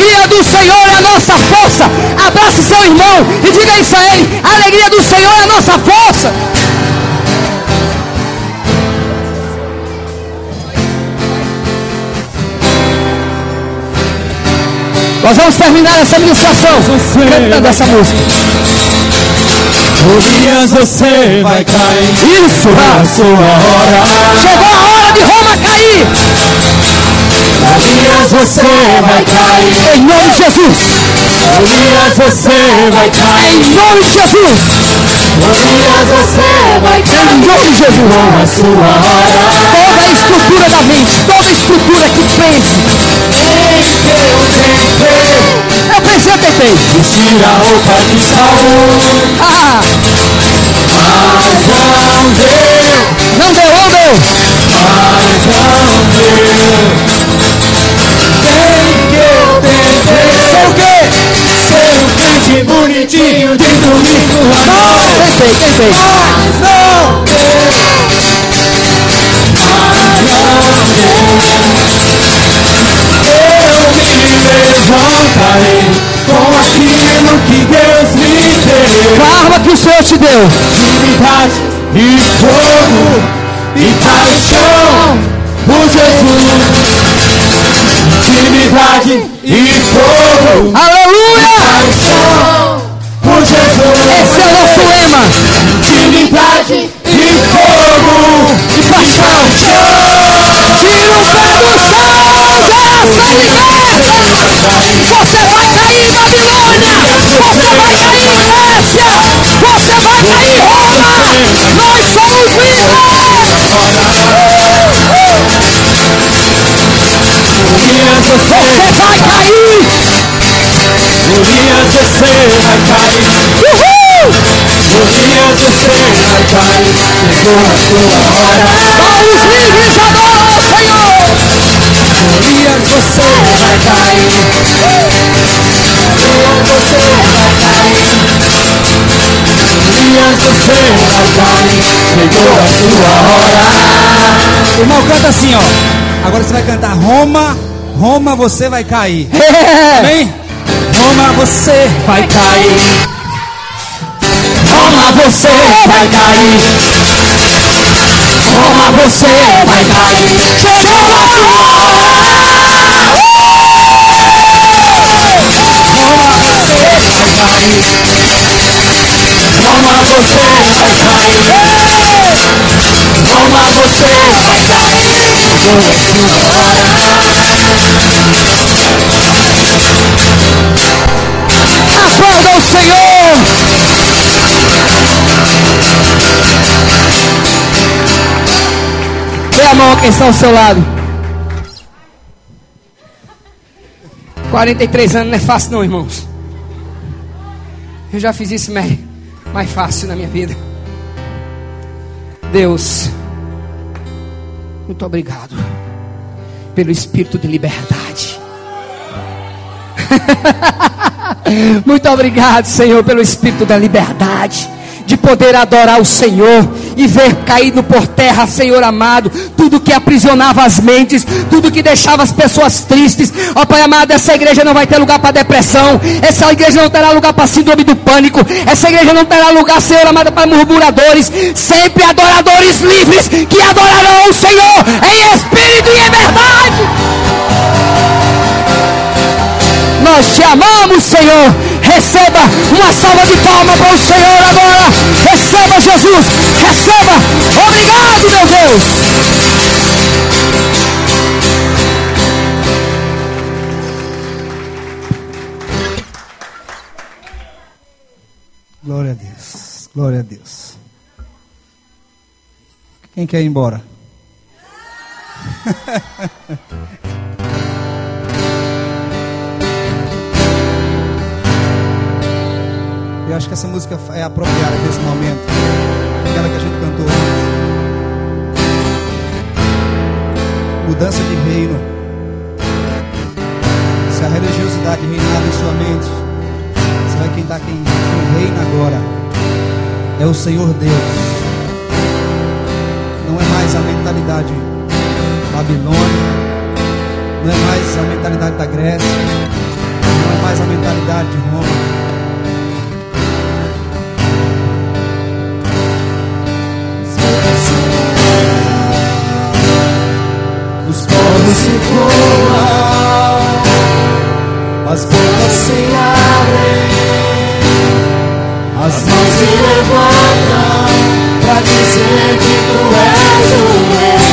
A alegria do Senhor é a nossa força. Abrace seu irmão e diga isso a ele. A alegria do Senhor é a nossa força. Nós vamos terminar essa ministração cantando essa música. Golias você vai cair. Isso, A sua hora. Chegou a hora de Roma cair. Golias você vai cair. Em nome de Jesus. Golias você vai cair. Em nome de Jesus. Golias você vai cair. Em nome de Jesus. A sua hora. Toda a estrutura da mente, toda a estrutura que pense. Eu pensei, eu tentei. Vestir a roupa de Saul. Ah, Mas não deu. não deu, não deu. Mas não deu. Eu. Sei o quê? Ser um crente bonitinho de domingo à noite. Tentei, tentei. Mas não deu. Eu me levantarei com aquilo que Deus me deu. Com a arma que o Senhor te deu. Intimidade e fogo e paixão por Jesus. Intimidade e fogo, Aleluia! por Jesus. Esse é o nosso lema. Intimidade e fogo E paixão. Tira o pé do Você vai cair em Babilônia! Você vai cair em Grécia! Você vai cair em Roma! Nós somos Golias você Você vai cair! Golias você vai cair Uhul! Golias você vai cair Chegou a sua hora Só os livres adoram ao Senhor! Golias você vai cair Golias você vai cair Golias você vai cair Chegou a sua hora Irmão, canta assim, ó. Agora você vai cantar Roma, Roma você vai cair. É. Amém? Roma você vai cair. Roma, você vai cair. Roma, você vai cair. Chegou a sua hora. Roma, você vai cair. Roma, você vai cair. Roma, você vai cair. Aplauda o Senhor! Dê a mão a quem está ao seu lado. 43 anos não é fácil não, irmãos. Eu já fiz isso mais, mais fácil na minha vida. Deus, muito obrigado pelo espírito de liberdade. (laughs) Muito obrigado, Senhor, pelo espírito da liberdade, de poder adorar o Senhor e ver caído por terra, Senhor amado, tudo que aprisionava as mentes, tudo que deixava as pessoas tristes. Ó Pai amado, essa igreja não vai ter lugar para depressão, essa igreja não terá lugar para síndrome do pânico, essa igreja não terá lugar, Senhor amado, para murmuradores, sempre adoradores livres que adorarão o Senhor em espírito e em verdade. Nós te amamos, Senhor. Receba uma salva de palmas para o Senhor agora. Receba, Jesus. Receba. Obrigado, meu Deus. Glória a Deus. Glória a Deus. Quem quer ir embora? (laughs) Eu acho que essa música é apropriada nesse momento. Aquela que a gente cantou antes. Mudança de reino. Se a religiosidade reinar em sua mente, você vai cantar quem, quem reina agora. É o Senhor Deus. Não é mais a mentalidade babilônica. Não é mais a mentalidade da Grécia. Não é mais a mentalidade de Roma. os pobres se voam, as portas se abrem, as mãos se levantam para dizer que tu és o rei.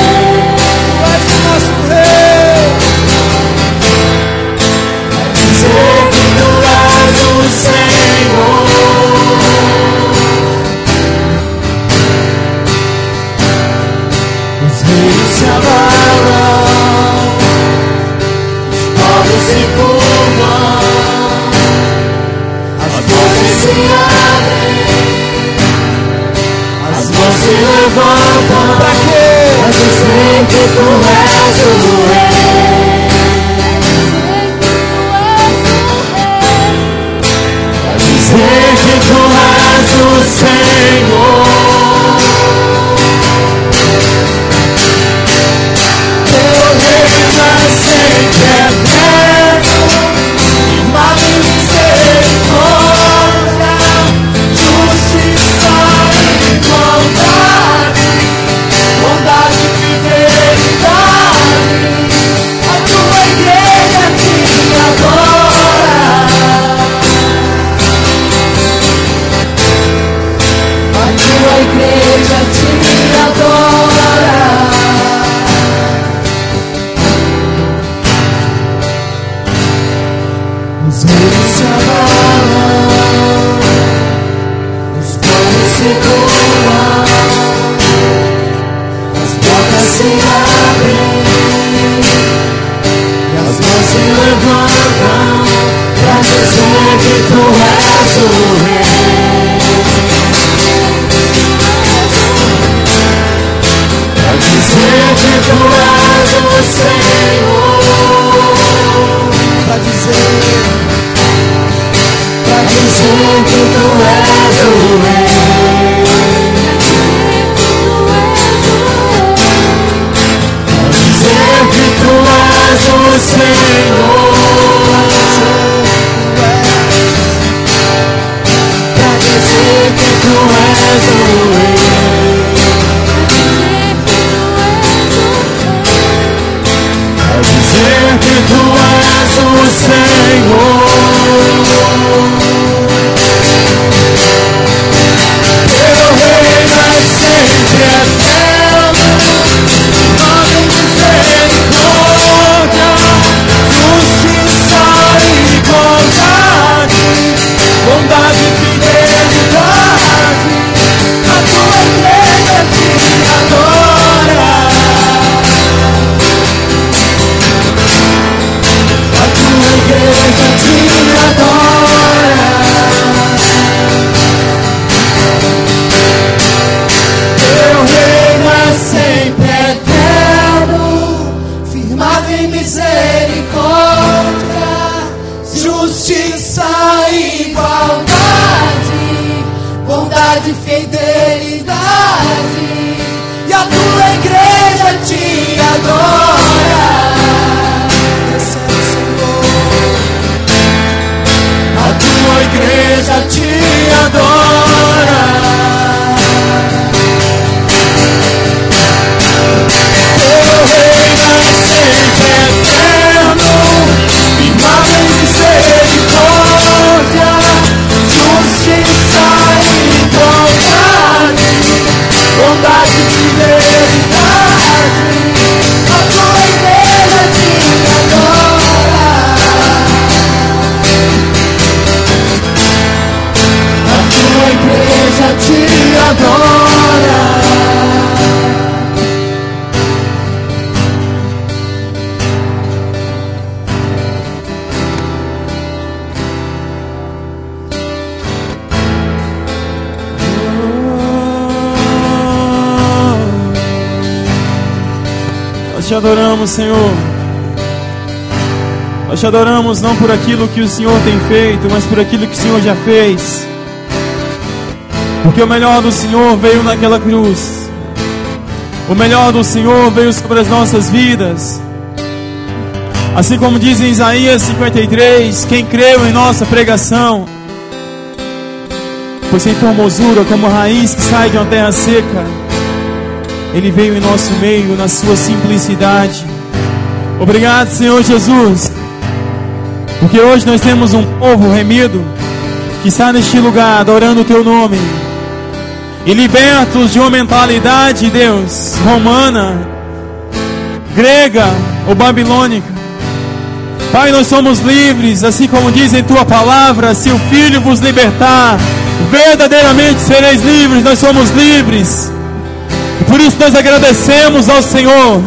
te adoramos, Senhor. Nós te adoramos não por aquilo que o Senhor tem feito, mas por aquilo que o Senhor já fez. Porque o melhor do Senhor veio naquela cruz. O melhor do Senhor veio sobre as nossas vidas. Assim como diz em Isaías 53, quem creu em nossa pregação, pois sem formosura como raiz que sai de uma terra seca, ele veio em nosso meio na sua simplicidade. Obrigado, Senhor Jesus, porque hoje nós temos um povo remido que está neste lugar adorando o teu nome e libertos de uma mentalidade, Deus, romana, grega ou babilônica. Pai, nós somos livres, assim como diz em tua palavra: se o Filho vos libertar, verdadeiramente sereis livres. Nós somos livres. E por isso nós agradecemos ao Senhor.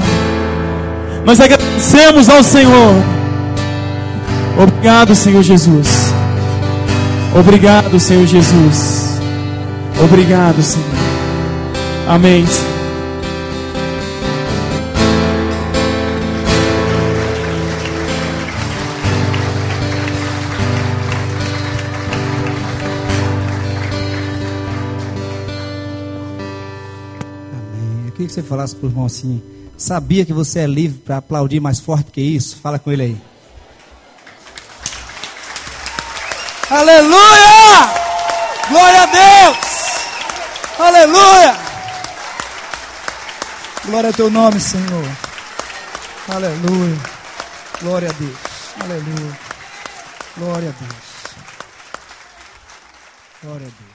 Nós agradecemos ao Senhor. Obrigado, Senhor Jesus. Obrigado, Senhor Jesus. Obrigado, Senhor. Amém. Que você falasse para o irmão assim: sabia que você é livre para aplaudir mais forte que isso? Fala com ele aí. Aleluia! Glória a Deus! Aleluia! Glória ao teu nome, Senhor. Aleluia. Glória a Deus. Aleluia. Glória a Deus. Glória a Deus.